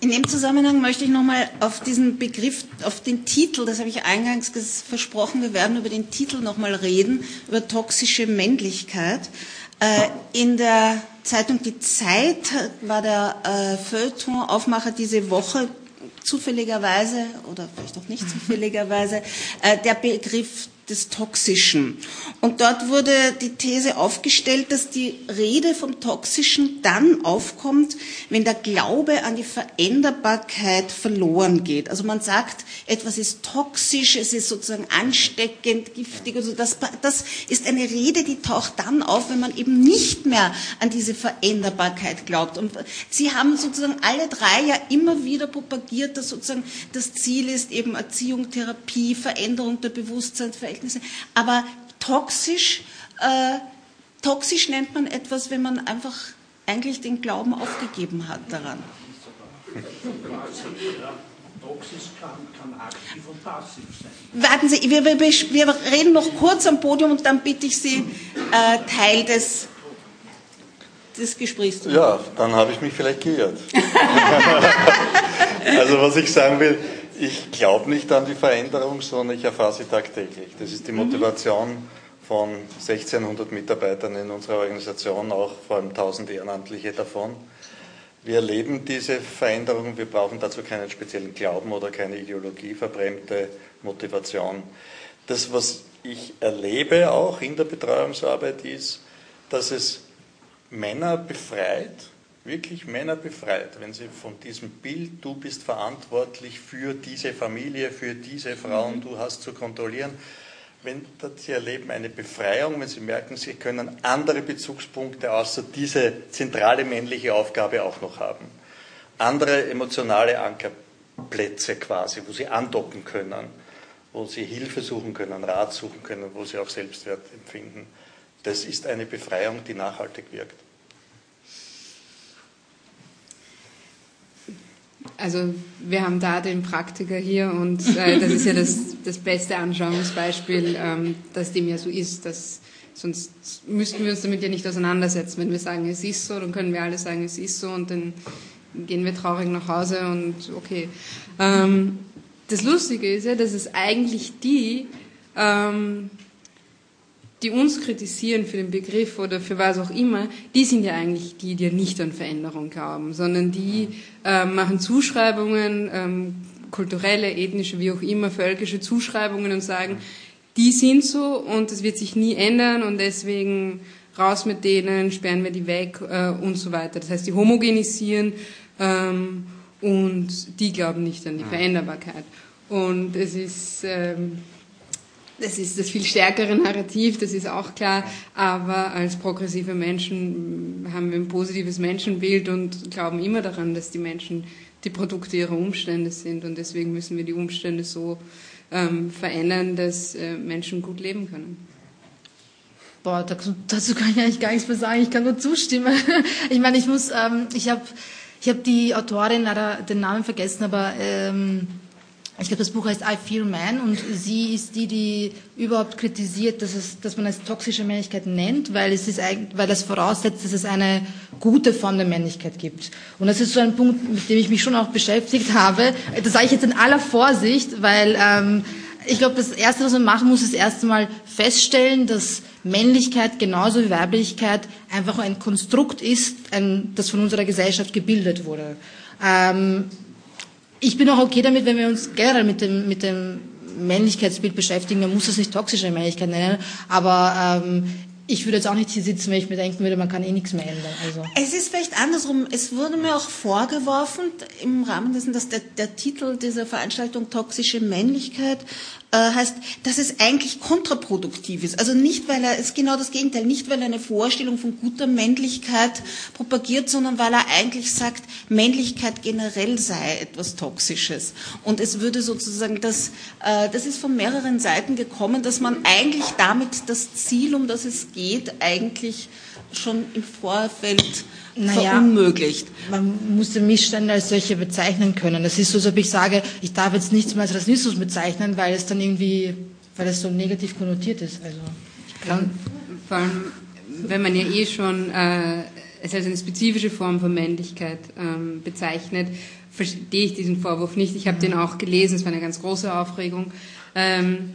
In dem Zusammenhang möchte ich nochmal auf diesen Begriff, auf den Titel, das habe ich eingangs versprochen, wir werden über den Titel nochmal reden, über toxische Männlichkeit. Äh, in der Zeitung Die Zeit war der äh, Feuilleton-Aufmacher diese Woche zufälligerweise oder vielleicht auch nicht zufälligerweise äh, der Begriff des Toxischen. Und dort wurde die These aufgestellt, dass die Rede vom Toxischen dann aufkommt, wenn der Glaube an die Veränderbarkeit verloren geht. Also man sagt, etwas ist toxisch, es ist sozusagen ansteckend, giftig. Also das, das ist eine Rede, die taucht dann auf, wenn man eben nicht mehr an diese Veränderbarkeit glaubt. Und Sie haben sozusagen alle drei ja immer wieder propagiert, dass sozusagen das Ziel ist eben Erziehung, Therapie, Veränderung der Bewusstseinsverhältnisse Verhältnisse. Aber toxisch, äh, toxisch nennt man etwas, wenn man einfach eigentlich den Glauben aufgegeben hat daran. Toxisch kann, kann aktiv und passiv sein. Warten Sie, wir, wir, wir, reden noch kurz am Podium und dann bitte ich Sie, äh, Teil des, des Gesprächs zu machen. Ja, dann habe ich mich vielleicht geirrt. also was ich sagen will, ich glaube nicht an die Veränderung, sondern ich erfahre sie tagtäglich. Das ist die mhm. Motivation von 1600 Mitarbeitern in unserer Organisation, auch vor allem 1000 Ehrenamtliche davon. Wir erleben diese Veränderung, wir brauchen dazu keinen speziellen Glauben oder keine ideologieverbrämte Motivation. Das, was ich erlebe auch in der Betreuungsarbeit, ist, dass es Männer befreit, wirklich Männer befreit, wenn sie von diesem Bild, du bist verantwortlich für diese Familie, für diese Frauen, mhm. du hast zu kontrollieren, wenn sie erleben eine Befreiung, wenn sie merken, sie können andere Bezugspunkte außer diese zentrale männliche Aufgabe auch noch haben. Andere emotionale Ankerplätze quasi, wo sie andocken können, wo sie Hilfe suchen können, Rat suchen können, wo sie auch Selbstwert empfinden. Das ist eine Befreiung, die nachhaltig wirkt. Also wir haben da den Praktiker hier und äh, das ist ja das, das beste Anschauungsbeispiel, ähm, dass dem ja so ist. Dass, sonst müssten wir uns damit ja nicht auseinandersetzen. Wenn wir sagen, es ist so, dann können wir alle sagen, es ist so und dann gehen wir traurig nach Hause und okay. Ähm, das Lustige ist ja, dass es eigentlich die ähm, die uns kritisieren für den Begriff oder für was auch immer, die sind ja eigentlich die, die nicht an Veränderung glauben, sondern die äh, machen Zuschreibungen, ähm, kulturelle, ethnische, wie auch immer, völkische Zuschreibungen und sagen, die sind so und es wird sich nie ändern und deswegen raus mit denen, sperren wir die weg äh, und so weiter. Das heißt, die homogenisieren ähm, und die glauben nicht an die Veränderbarkeit. Und es ist... Ähm, das ist das viel stärkere Narrativ, das ist auch klar, aber als progressive Menschen haben wir ein positives Menschenbild und glauben immer daran, dass die Menschen die Produkte ihrer Umstände sind und deswegen müssen wir die Umstände so ähm, verändern, dass äh, Menschen gut leben können. Boah, dazu kann ich eigentlich gar nichts mehr sagen. Ich kann nur zustimmen. Ich meine, ich muss, ähm, ich habe, ich habe die Autorin leider den Namen vergessen, aber ähm, ich glaube, das Buch heißt I Feel Man und sie ist die, die überhaupt kritisiert, dass, es, dass man es toxische Männlichkeit nennt, weil, es ist, weil das voraussetzt, dass es eine gute Form der Männlichkeit gibt. Und das ist so ein Punkt, mit dem ich mich schon auch beschäftigt habe. Das sage ich jetzt in aller Vorsicht, weil ähm, ich glaube, das Erste, was man machen muss, ist erst einmal feststellen, dass Männlichkeit genauso wie Weiblichkeit einfach ein Konstrukt ist, ein, das von unserer Gesellschaft gebildet wurde. Ähm, ich bin auch okay damit, wenn wir uns generell mit dem, mit dem Männlichkeitsbild beschäftigen. Man muss das nicht toxische Männlichkeit nennen, aber ähm, ich würde jetzt auch nicht hier sitzen, wenn ich mir denken würde, man kann eh nichts mehr ändern. Also. Es ist vielleicht andersrum. Es wurde mir auch vorgeworfen, im Rahmen dessen, dass der, der Titel dieser Veranstaltung toxische Männlichkeit heißt, dass es eigentlich kontraproduktiv ist. Also nicht, weil er, es ist genau das Gegenteil, nicht weil er eine Vorstellung von guter Männlichkeit propagiert, sondern weil er eigentlich sagt, Männlichkeit generell sei etwas Toxisches. Und es würde sozusagen das, äh, das ist von mehreren Seiten gekommen, dass man eigentlich damit das Ziel, um das es geht, eigentlich schon im Vorfeld naja, verunmöglicht. Man muss den Missstand als solche bezeichnen können. Das ist so, als ob ich sage, ich darf jetzt nichts mehr als Rassismus bezeichnen, weil es dann irgendwie, weil es so negativ konnotiert ist. Also, ich kann, vor allem, wenn man ja eh schon äh, es als eine spezifische Form von Männlichkeit ähm, bezeichnet, verstehe ich diesen Vorwurf nicht. Ich habe den auch gelesen, es war eine ganz große Aufregung. Ähm,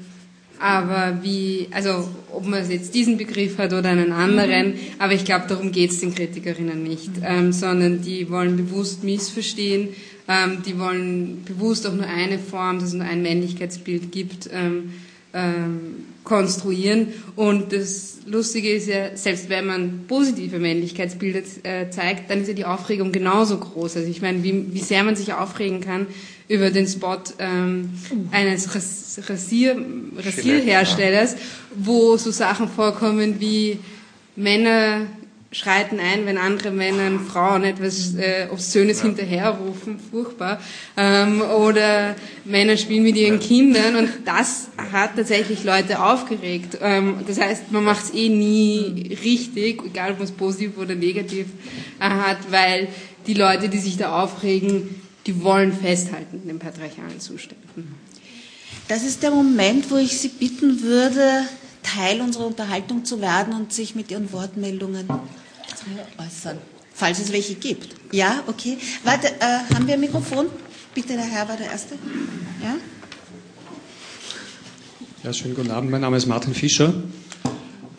aber wie, also ob man jetzt diesen Begriff hat oder einen anderen, aber ich glaube, darum geht es den Kritikerinnen nicht, ähm, sondern die wollen bewusst missverstehen, ähm, die wollen bewusst auch nur eine Form, dass es nur ein Männlichkeitsbild gibt, ähm, ähm, konstruieren. Und das Lustige ist ja, selbst wenn man positive Männlichkeitsbilder äh, zeigt, dann ist ja die Aufregung genauso groß. Also ich meine, wie, wie sehr man sich aufregen kann über den Spot ähm, eines Rasier, Rasierherstellers, wo so Sachen vorkommen wie Männer schreiten ein, wenn andere Männer Frauen etwas äh, Obszönes ja. hinterherrufen, furchtbar. Ähm, oder Männer spielen mit ihren Kindern und das hat tatsächlich Leute aufgeregt. Ähm, das heißt, man macht es eh nie richtig, egal ob man es positiv oder negativ äh, hat, weil die Leute, die sich da aufregen, die wollen festhalten in den patriarchalen Zuständen. Das ist der Moment, wo ich Sie bitten würde, Teil unserer Unterhaltung zu werden und sich mit Ihren Wortmeldungen zu äußern, falls es welche gibt. Ja, okay. Warte, äh, haben wir ein Mikrofon? Bitte, der Herr war der Erste. Ja? Ja, schönen guten Abend. Mein Name ist Martin Fischer.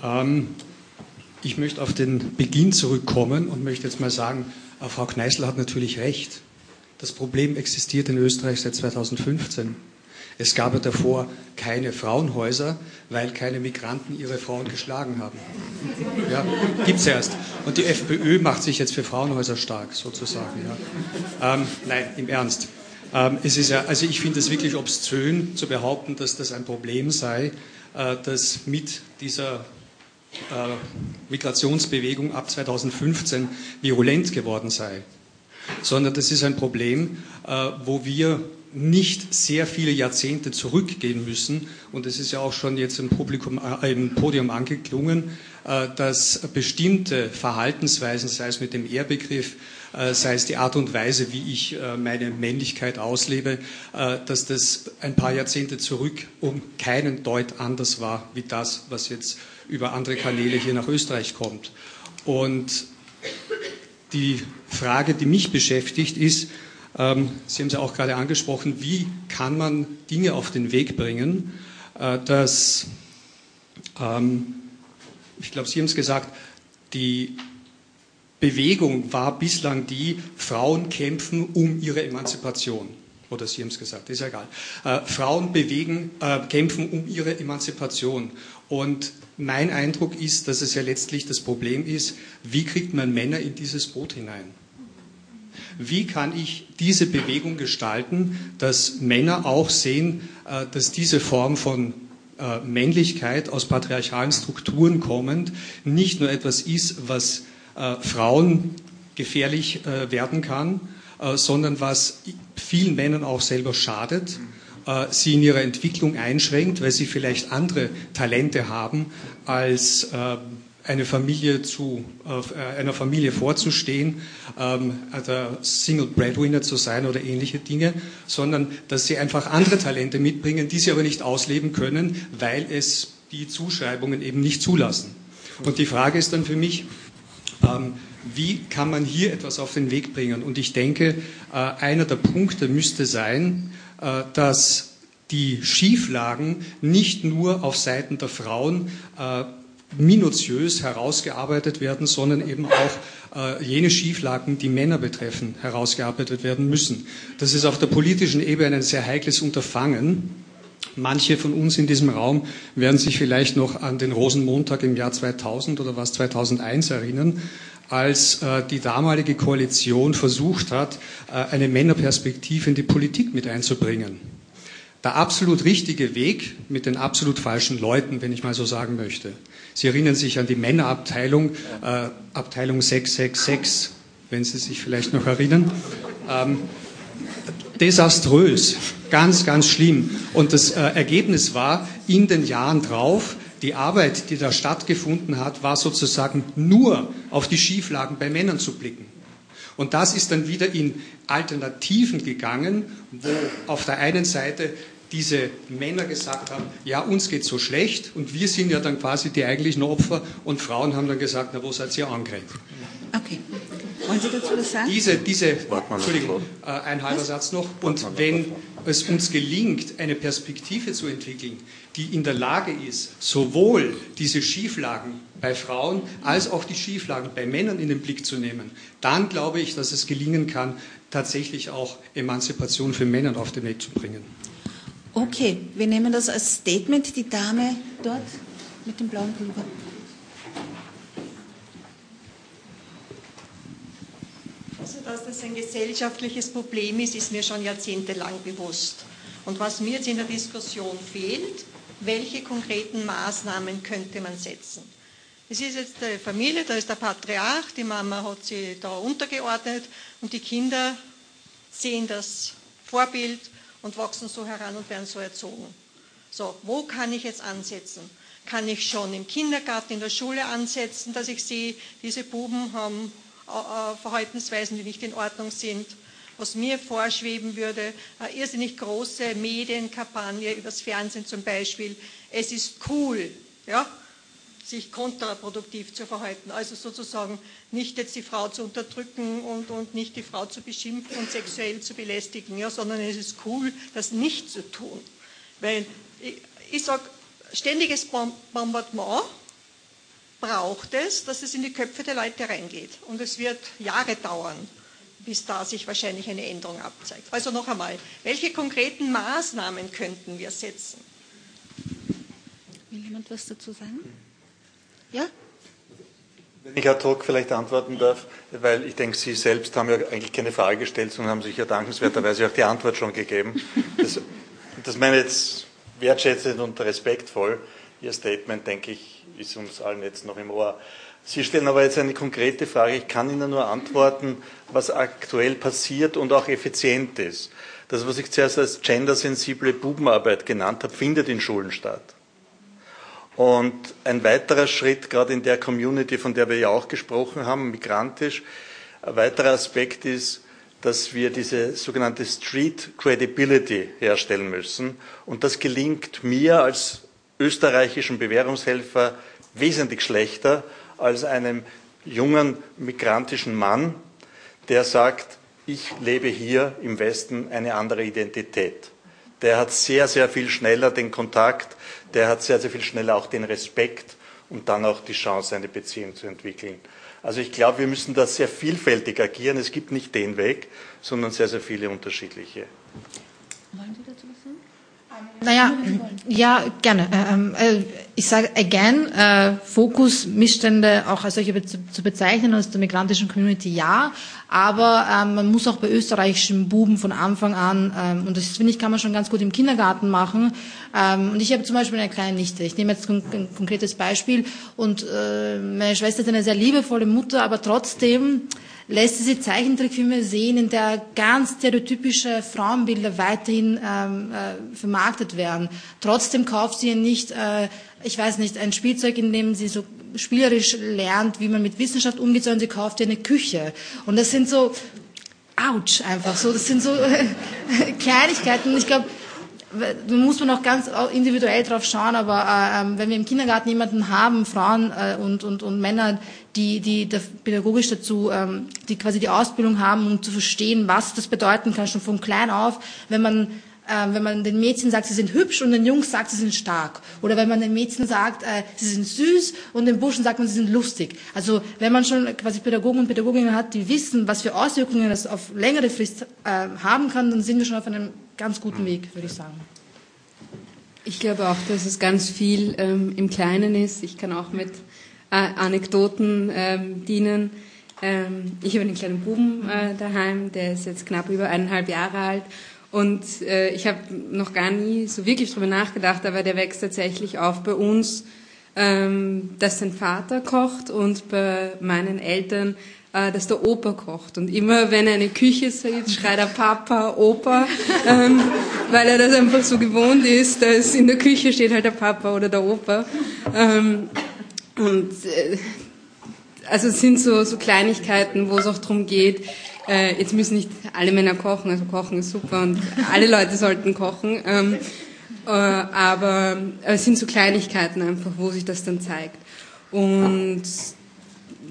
Ähm, ich möchte auf den Beginn zurückkommen und möchte jetzt mal sagen, äh, Frau Kneißl hat natürlich recht. Das Problem existiert in Österreich seit 2015. Es gab ja davor keine Frauenhäuser, weil keine Migranten ihre Frauen geschlagen haben. Ja, gibt's erst. Und die FPÖ macht sich jetzt für Frauenhäuser stark, sozusagen. Ja. Ähm, nein, im Ernst. Ähm, es ist ja, also ich finde es wirklich obszön zu behaupten, dass das ein Problem sei, äh, dass mit dieser äh, Migrationsbewegung ab 2015 virulent geworden sei sondern das ist ein Problem, äh, wo wir nicht sehr viele Jahrzehnte zurückgehen müssen. Und es ist ja auch schon jetzt im, Publikum, äh, im Podium angeklungen, äh, dass bestimmte Verhaltensweisen, sei es mit dem Ehrbegriff, äh, sei es die Art und Weise, wie ich äh, meine Männlichkeit auslebe, äh, dass das ein paar Jahrzehnte zurück um keinen Deut anders war, wie das, was jetzt über andere Kanäle hier nach Österreich kommt. Und die Frage, die mich beschäftigt, ist, ähm, Sie haben es ja auch gerade angesprochen, wie kann man Dinge auf den Weg bringen, äh, dass, ähm, ich glaube, Sie haben es gesagt, die Bewegung war bislang die, Frauen kämpfen um ihre Emanzipation. Oder Sie haben es gesagt, ist ja egal. Äh, Frauen bewegen, äh, kämpfen um ihre Emanzipation. Und mein Eindruck ist, dass es ja letztlich das Problem ist, wie kriegt man Männer in dieses Boot hinein? wie kann ich diese Bewegung gestalten, dass Männer auch sehen, äh, dass diese Form von äh, Männlichkeit aus patriarchalen Strukturen kommend nicht nur etwas ist, was äh, Frauen gefährlich werden kann, sondern was vielen Männern auch selber schadet, sie in ihrer Entwicklung einschränkt, weil sie vielleicht andere Talente haben als eine Familie zu, äh, einer Familie vorzustehen, ähm, der Single Breadwinner zu sein oder ähnliche Dinge, sondern dass sie einfach andere Talente mitbringen, die sie aber nicht ausleben können, weil es die Zuschreibungen eben nicht zulassen. Und die Frage ist dann für mich, ähm, wie kann man hier etwas auf den Weg bringen? Und ich denke, äh, einer der Punkte müsste sein, äh, dass die Schieflagen nicht nur auf Seiten der Frauen äh, minutiös herausgearbeitet werden, sondern eben auch äh, jene Schieflagen, die Männer betreffen, herausgearbeitet werden müssen. Das ist auf der politischen Ebene ein sehr heikles Unterfangen. Manche von uns in diesem Raum werden sich vielleicht noch an den Rosenmontag im Jahr 2000 oder was 2001 erinnern, als äh, die damalige Koalition versucht hat, äh, eine Männerperspektive in die Politik mit einzubringen. Der absolut richtige Weg mit den absolut falschen Leuten, wenn ich mal so sagen möchte. Sie erinnern sich an die Männerabteilung, äh, Abteilung 666, wenn Sie sich vielleicht noch erinnern. Ähm, desaströs, ganz, ganz schlimm. Und das äh, Ergebnis war, in den Jahren drauf, die Arbeit, die da stattgefunden hat, war sozusagen nur auf die Schieflagen bei Männern zu blicken. Und das ist dann wieder in Alternativen gegangen, wo auf der einen Seite diese Männer gesagt haben, ja, uns geht so schlecht und wir sind ja dann quasi die eigentlichen Opfer und Frauen haben dann gesagt, na, wo seid ihr angreifen? Okay. Wollen Sie dazu was sagen? Diese, diese Entschuldigung, äh, ein halber Satz noch. Und wenn es uns gelingt, eine Perspektive zu entwickeln, die in der Lage ist, sowohl diese Schieflagen bei Frauen als auch die Schieflagen bei Männern in den Blick zu nehmen, dann glaube ich, dass es gelingen kann, tatsächlich auch Emanzipation für Männer auf den Weg zu bringen. Okay, wir nehmen das als Statement. Die Dame dort mit dem blauen Pulver. Also, dass das ein gesellschaftliches Problem ist, ist mir schon jahrzehntelang bewusst. Und was mir jetzt in der Diskussion fehlt, welche konkreten Maßnahmen könnte man setzen? Es ist jetzt eine Familie, da ist der Patriarch, die Mama hat sie da untergeordnet und die Kinder sehen das Vorbild und wachsen so heran und werden so erzogen. So, wo kann ich jetzt ansetzen? Kann ich schon im Kindergarten, in der Schule ansetzen, dass ich sehe, diese Buben haben Verhaltensweisen, die nicht in Ordnung sind? Was mir vorschweben würde, eine irrsinnig große Medienkampagne übers Fernsehen zum Beispiel. Es ist cool, ja, sich kontraproduktiv zu verhalten. Also sozusagen nicht jetzt die Frau zu unterdrücken und, und nicht die Frau zu beschimpfen und sexuell zu belästigen, ja, sondern es ist cool, das nicht zu tun. Weil ich, ich sage, ständiges Bombardement braucht es, dass es in die Köpfe der Leute reingeht. Und es wird Jahre dauern, bis da sich wahrscheinlich eine Änderung abzeigt. Also noch einmal, welche konkreten Maßnahmen könnten wir setzen? Will jemand was dazu sagen? Ja? Wenn ich ad hoc vielleicht antworten darf, weil ich denke, Sie selbst haben ja eigentlich keine Frage gestellt, sondern haben sich ja dankenswerterweise auch die Antwort schon gegeben. Das, das meine ich jetzt wertschätzend und respektvoll. Ihr Statement, denke ich, ist uns allen jetzt noch im Ohr. Sie stellen aber jetzt eine konkrete Frage. Ich kann Ihnen nur antworten, was aktuell passiert und auch effizient ist. Das, was ich zuerst als gendersensible Bubenarbeit genannt habe, findet in Schulen statt. Und ein weiterer Schritt, gerade in der Community, von der wir ja auch gesprochen haben, migrantisch, ein weiterer Aspekt ist, dass wir diese sogenannte Street Credibility herstellen müssen. Und das gelingt mir als österreichischen Bewährungshelfer wesentlich schlechter als einem jungen migrantischen Mann, der sagt, ich lebe hier im Westen eine andere Identität. Der hat sehr, sehr viel schneller den Kontakt der hat sehr, sehr viel schneller auch den Respekt und dann auch die Chance, eine Beziehung zu entwickeln. Also ich glaube, wir müssen da sehr vielfältig agieren. Es gibt nicht den Weg, sondern sehr, sehr viele unterschiedliche. Wollen Sie dazu? Naja, ja, gerne. Äh, ähm, äh, ich sage again, äh, Fokus, Missstände auch als solche zu bezeichnen aus der migrantischen Community, ja. Aber ähm, man muss auch bei österreichischen Buben von Anfang an, ähm, und das finde ich, kann man schon ganz gut im Kindergarten machen. und ich habe zum Beispiel eine kleine Nichte. Ich nehme jetzt ein, ein konkretes Beispiel. Und meine Schwester ist eine sehr liebevolle Mutter, aber trotzdem lässt sie Zeichentrickfilme sehen, in der ganz stereotypische Frauenbilder weiterhin ähm, äh, vermarktet werden. Trotzdem kauft sie nicht, äh, ich weiß nicht, ein Spielzeug, in dem sie so spielerisch lernt, wie man mit Wissenschaft umgeht, sondern sie kauft ihr eine Küche. Und das sind so, ouch, einfach so, das sind so äh, Kleinigkeiten. Ich glaube, da muss man auch ganz individuell drauf schauen, aber äh, ähm, wenn wir im Kindergarten jemanden haben, Frauen äh, und, und, und Männer, die, die da pädagogisch dazu, ähm, die quasi die Ausbildung haben, um zu verstehen, was das bedeuten kann, schon von klein auf, wenn man äh, wenn man den Mädchen sagt, sie sind hübsch und den Jungs sagt, sie sind stark. Oder wenn man den Mädchen sagt, äh, sie sind süß und den Burschen sagt man, sie sind lustig. Also wenn man schon quasi Pädagogen und Pädagoginnen hat, die wissen, was für Auswirkungen das auf längere Frist äh, haben kann, dann sind wir schon auf einem ganz guten Weg, würde ich sagen. Ich glaube auch, dass es ganz viel ähm, im Kleinen ist. Ich kann auch mit äh, Anekdoten ähm, dienen. Ähm, ich habe einen kleinen Buben äh, daheim, der ist jetzt knapp über eineinhalb Jahre alt. Und äh, ich habe noch gar nie so wirklich drüber nachgedacht, aber der wächst tatsächlich auf bei uns, ähm, dass sein Vater kocht und bei meinen Eltern äh, dass der Opa kocht. Und immer wenn er eine Küche sieht, schreit er Papa, Opa, ähm, weil er das einfach so gewohnt ist, dass in der Küche steht halt der Papa oder der Opa. Ähm, und äh, also es sind so, so Kleinigkeiten, wo es auch darum geht, äh, jetzt müssen nicht alle Männer kochen, also kochen ist super und alle Leute sollten kochen. Ähm, äh, aber es sind so Kleinigkeiten einfach, wo sich das dann zeigt. Und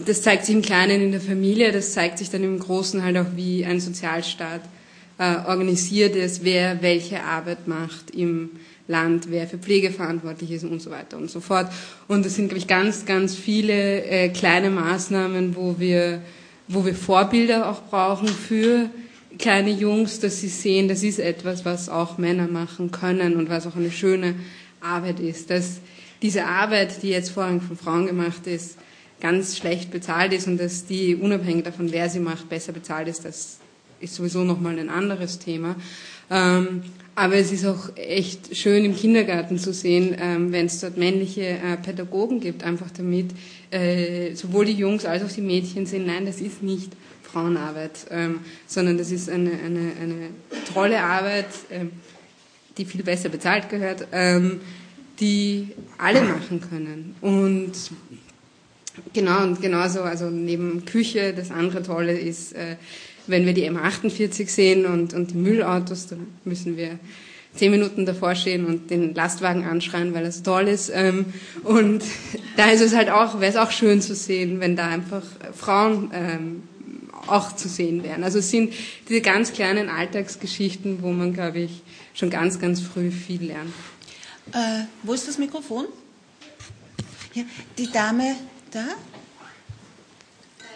das zeigt sich im Kleinen in der Familie, das zeigt sich dann im Großen halt auch, wie ein Sozialstaat äh, organisiert ist, wer welche Arbeit macht im Land, wer für Pflege verantwortlich ist und so weiter und so fort. Und es sind, glaube ich, ganz, ganz viele äh, kleine Maßnahmen, wo wir, wo wir Vorbilder auch brauchen für kleine Jungs, dass sie sehen, das ist etwas, was auch Männer machen können und was auch eine schöne Arbeit ist. Dass diese Arbeit, die jetzt vorrangig von Frauen gemacht ist, ganz schlecht bezahlt ist und dass die unabhängig davon, wer sie macht, besser bezahlt ist, das ist sowieso nochmal ein anderes Thema. Ähm, aber es ist auch echt schön im Kindergarten zu sehen, ähm, wenn es dort männliche äh, Pädagogen gibt, einfach damit äh, sowohl die Jungs als auch die Mädchen sehen, nein, das ist nicht Frauenarbeit, ähm, sondern das ist eine, eine, eine tolle Arbeit, ähm, die viel besser bezahlt gehört, ähm, die alle machen können. Und genau, und genauso, also neben Küche, das andere Tolle ist, äh, wenn wir die M48 sehen und, und die Müllautos, dann müssen wir zehn Minuten davor stehen und den Lastwagen anschreien, weil es toll ist. Ähm, und da ist es halt auch, wäre es auch schön zu sehen, wenn da einfach Frauen ähm, auch zu sehen wären. Also es sind diese ganz kleinen Alltagsgeschichten, wo man, glaube ich, schon ganz, ganz früh viel lernt. Äh, wo ist das Mikrofon? Ja, die Dame da?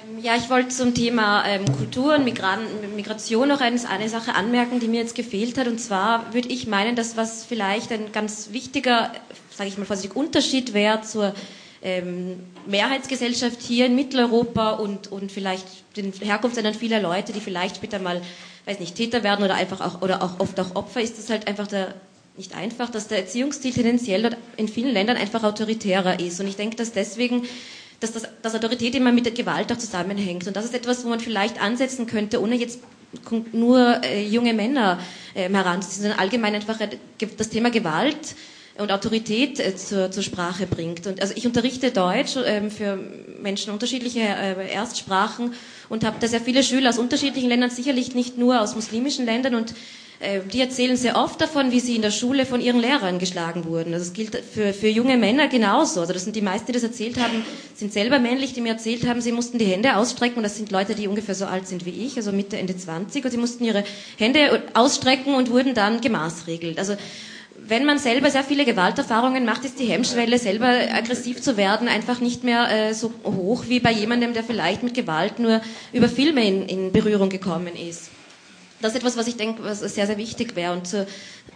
Ähm, ja, ich wollte zum Thema ähm, Kultur und Migran Migration noch eines, eine Sache anmerken, die mir jetzt gefehlt hat. Und zwar würde ich meinen, dass was vielleicht ein ganz wichtiger, sage ich mal vorsichtig, Unterschied wäre zur ähm, Mehrheitsgesellschaft hier in Mitteleuropa und, und vielleicht den Herkunftsländern vieler Leute, die vielleicht später mal, weiß nicht, Täter werden oder einfach auch, oder auch oft auch Opfer, ist es halt einfach der, nicht einfach, dass der Erziehungsstil tendenziell in vielen Ländern einfach autoritärer ist. Und ich denke, dass deswegen dass das dass Autorität immer mit der Gewalt auch zusammenhängt. Und das ist etwas, wo man vielleicht ansetzen könnte, ohne jetzt nur äh, junge Männer äh, heranzuziehen, sondern allgemein einfach äh, das Thema Gewalt und Autorität äh, zur, zur Sprache bringt. Und also ich unterrichte Deutsch ähm, für Menschen unterschiedlicher äh, Erstsprachen und habe da sehr viele Schüler aus unterschiedlichen Ländern, sicherlich nicht nur aus muslimischen Ländern und die erzählen sehr oft davon, wie sie in der Schule von ihren Lehrern geschlagen wurden. Also das gilt für, für junge Männer genauso. Also das sind die meisten, die das erzählt haben, sind selber männlich, die mir erzählt haben, sie mussten die Hände ausstrecken und das sind Leute, die ungefähr so alt sind wie ich, also Mitte, Ende 20 und sie mussten ihre Hände ausstrecken und wurden dann gemaßregelt. Also wenn man selber sehr viele Gewalterfahrungen macht, ist die Hemmschwelle, selber aggressiv zu werden, einfach nicht mehr äh, so hoch wie bei jemandem, der vielleicht mit Gewalt nur über Filme in, in Berührung gekommen ist das ist etwas, was ich denke, was sehr, sehr wichtig wäre. Und zur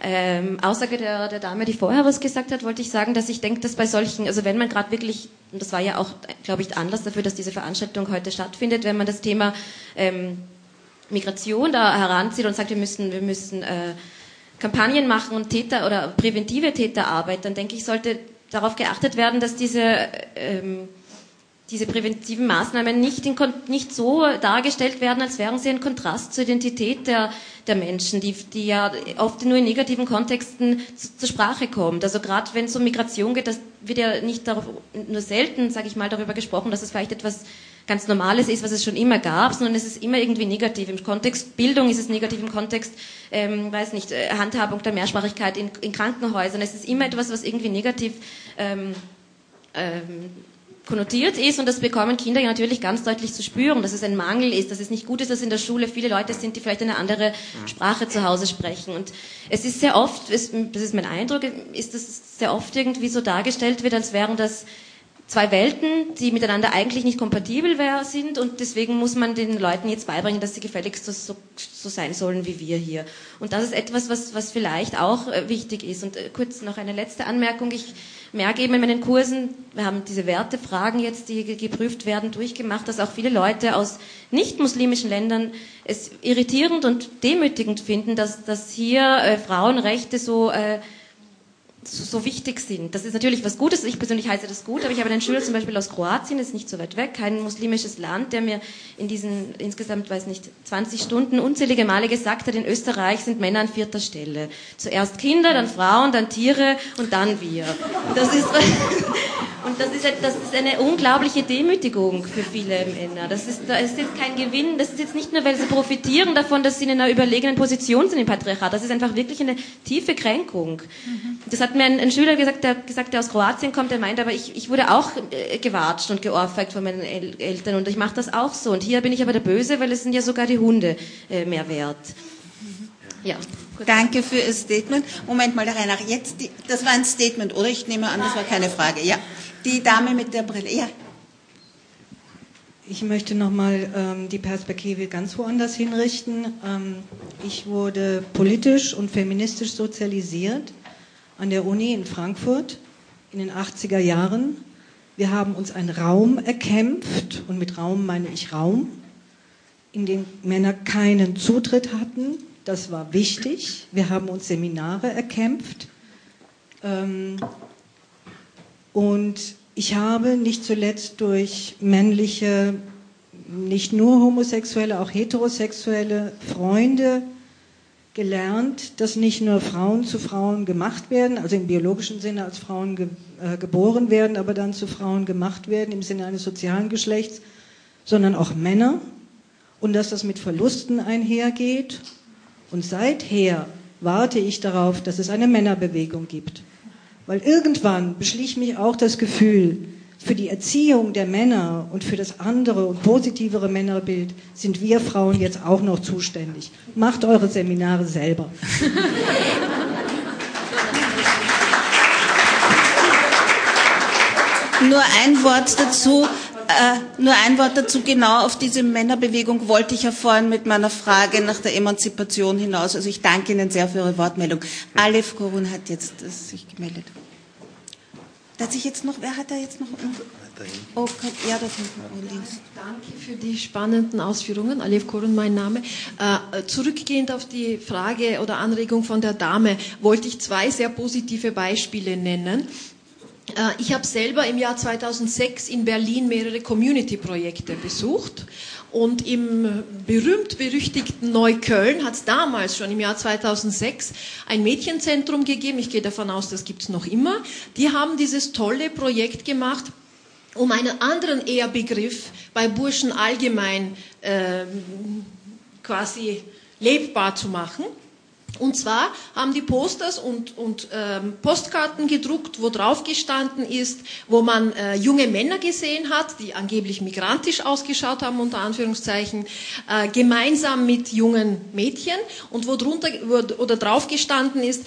ähm, Aussage der, der Dame, die vorher was gesagt hat, wollte ich sagen, dass ich denke, dass bei solchen, also wenn man gerade wirklich, und das war ja auch, glaube ich, Anlass dafür, dass diese Veranstaltung heute stattfindet, wenn man das Thema ähm, Migration da heranzieht und sagt, wir müssen, wir müssen äh, Kampagnen machen und Täter oder präventive Täterarbeit, dann denke ich, sollte darauf geachtet werden, dass diese ähm, diese präventiven Maßnahmen nicht, in, nicht so dargestellt werden, als wären sie ein Kontrast zur Identität der, der Menschen, die, die ja oft nur in negativen Kontexten zu, zur Sprache kommt. Also gerade wenn es um Migration geht, das wird ja nicht darauf, nur selten, sage ich mal, darüber gesprochen, dass es vielleicht etwas ganz Normales ist, was es schon immer gab, sondern es ist immer irgendwie negativ. Im Kontext Bildung ist es negativ, im Kontext, ähm, weiß nicht, äh, Handhabung der Mehrsprachigkeit in, in Krankenhäusern. Es ist immer etwas, was irgendwie negativ ähm, ähm, konnotiert ist und das bekommen Kinder ja natürlich ganz deutlich zu spüren, dass es ein Mangel ist, dass es nicht gut ist, dass in der Schule viele Leute sind, die vielleicht eine andere Sprache zu Hause sprechen. Und es ist sehr oft, das ist mein Eindruck, ist, dass es sehr oft irgendwie so dargestellt wird, als wären das zwei Welten, die miteinander eigentlich nicht kompatibel sind und deswegen muss man den Leuten jetzt beibringen, dass sie gefälligst so, so sein sollen wie wir hier. Und das ist etwas, was, was vielleicht auch äh, wichtig ist. Und äh, kurz noch eine letzte Anmerkung. Ich merke eben in meinen Kursen, wir haben diese Wertefragen jetzt, die geprüft werden, durchgemacht, dass auch viele Leute aus nicht-muslimischen Ländern es irritierend und demütigend finden, dass, dass hier äh, Frauenrechte so äh, so, wichtig sind. Das ist natürlich was Gutes. Ich persönlich heiße das gut, aber ich habe einen Schüler zum Beispiel aus Kroatien, das ist nicht so weit weg, kein muslimisches Land, der mir in diesen insgesamt, weiß nicht, 20 Stunden unzählige Male gesagt hat, in Österreich sind Männer an vierter Stelle. Zuerst Kinder, dann Frauen, dann Tiere und dann wir. Das ist, und das ist, das ist eine unglaubliche Demütigung für viele Männer. Das ist, das ist jetzt kein Gewinn, das ist jetzt nicht nur, weil sie profitieren davon, dass sie in einer überlegenen Position sind im Patriarchat. Das ist einfach wirklich eine tiefe Kränkung. Das hat mir ein, ein, Schüler gesagt, der gesagt, der aus Kroatien kommt, der meint, aber ich, ich wurde auch äh, gewatscht und geohrfeigt von meinen El Eltern und ich mache das auch so. Und hier bin ich aber der Böse, weil es sind ja sogar die Hunde äh, mehr wert. Ja. Danke für Ihr Statement. Moment mal, der Reinhard, jetzt, die, das war ein Statement, oder? Ich nehme an, das war keine Frage. Ja. Die Dame mit der Brille, ja. Ich möchte nochmal ähm, die Perspektive ganz woanders hinrichten. Ähm, ich wurde politisch und feministisch sozialisiert an der Uni in Frankfurt in den 80er Jahren. Wir haben uns einen Raum erkämpft, und mit Raum meine ich Raum, in den Männer keinen Zutritt hatten. Das war wichtig. Wir haben uns Seminare erkämpft. Ähm, und ich habe nicht zuletzt durch männliche, nicht nur homosexuelle, auch heterosexuelle Freunde gelernt, dass nicht nur Frauen zu Frauen gemacht werden, also im biologischen Sinne als Frauen ge äh, geboren werden, aber dann zu Frauen gemacht werden im Sinne eines sozialen Geschlechts, sondern auch Männer und dass das mit Verlusten einhergeht. Und seither warte ich darauf, dass es eine Männerbewegung gibt. Weil irgendwann beschlich mich auch das Gefühl, für die Erziehung der Männer und für das andere und positivere Männerbild sind wir Frauen jetzt auch noch zuständig. Macht eure Seminare selber. Nur ein Wort dazu. Äh, nur ein Wort dazu, genau auf diese Männerbewegung wollte ich ja vorhin mit meiner Frage nach der Emanzipation hinaus. Also ich danke Ihnen sehr für Ihre Wortmeldung. Alef Korun hat jetzt sich gemeldet. Da hat sich jetzt noch, wer hat da jetzt noch? Oh, ja, da hinten, oh, links. Danke für die spannenden Ausführungen. Alef Korun, mein Name. Äh, zurückgehend auf die Frage oder Anregung von der Dame, wollte ich zwei sehr positive Beispiele nennen. Äh, ich habe selber im Jahr 2006 in Berlin mehrere Community-Projekte besucht. Und im berühmt-berüchtigten Neukölln hat es damals schon im Jahr 2006 ein Mädchenzentrum gegeben. Ich gehe davon aus, das gibt es noch immer. Die haben dieses tolle Projekt gemacht, um einen anderen Ehrbegriff bei Burschen allgemein äh, quasi lebbar zu machen. Und zwar haben die Posters und, und ähm, Postkarten gedruckt, wo drauf gestanden ist, wo man äh, junge Männer gesehen hat, die angeblich migrantisch ausgeschaut haben, unter Anführungszeichen, äh, gemeinsam mit jungen Mädchen und wo drunter wo, oder drauf gestanden ist,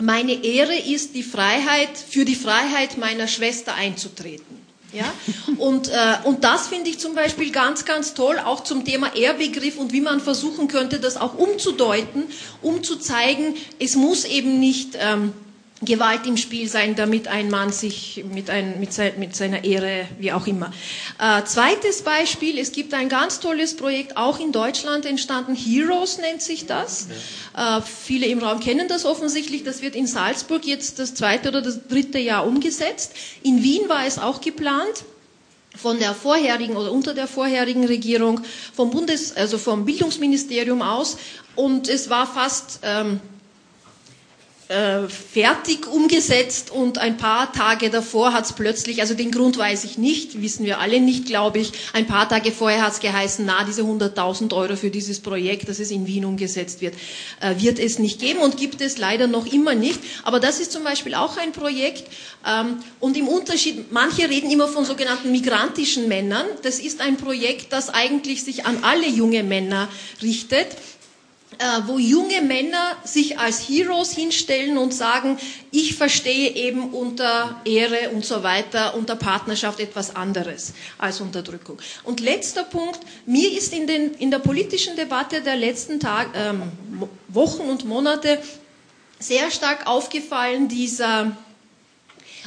meine Ehre ist die Freiheit, für die Freiheit meiner Schwester einzutreten. Ja? Und, äh, und das finde ich zum Beispiel ganz, ganz toll, auch zum Thema Ehrbegriff und wie man versuchen könnte, das auch umzudeuten, um zu zeigen, es muss eben nicht ähm, Gewalt im Spiel sein, damit ein Mann sich mit, ein, mit, sein, mit seiner Ehre, wie auch immer. Äh, zweites Beispiel, es gibt ein ganz tolles Projekt, auch in Deutschland entstanden, Heroes nennt sich das. Äh, viele im Raum kennen das offensichtlich, das wird in Salzburg jetzt das zweite oder das dritte Jahr umgesetzt. In Wien war es auch geplant von der vorherigen oder unter der vorherigen Regierung, vom Bundes, also vom Bildungsministerium aus, und es war fast ähm, äh, fertig umgesetzt und ein paar Tage davor hat es plötzlich, also den Grund weiß ich nicht, wissen wir alle nicht, glaube ich, ein paar Tage vorher hat es geheißen, na, diese 100.000 Euro für dieses Projekt, dass es in Wien umgesetzt wird, äh, wird es nicht geben und gibt es leider noch immer nicht. Aber das ist zum Beispiel auch ein Projekt ähm, und im Unterschied, manche reden immer von sogenannten migrantischen Männern, das ist ein Projekt, das eigentlich sich an alle junge Männer richtet wo junge Männer sich als Heroes hinstellen und sagen, ich verstehe eben unter Ehre und so weiter, unter Partnerschaft etwas anderes als Unterdrückung. Und letzter Punkt, mir ist in, den, in der politischen Debatte der letzten Tag, ähm, Wochen und Monate sehr stark aufgefallen, dieser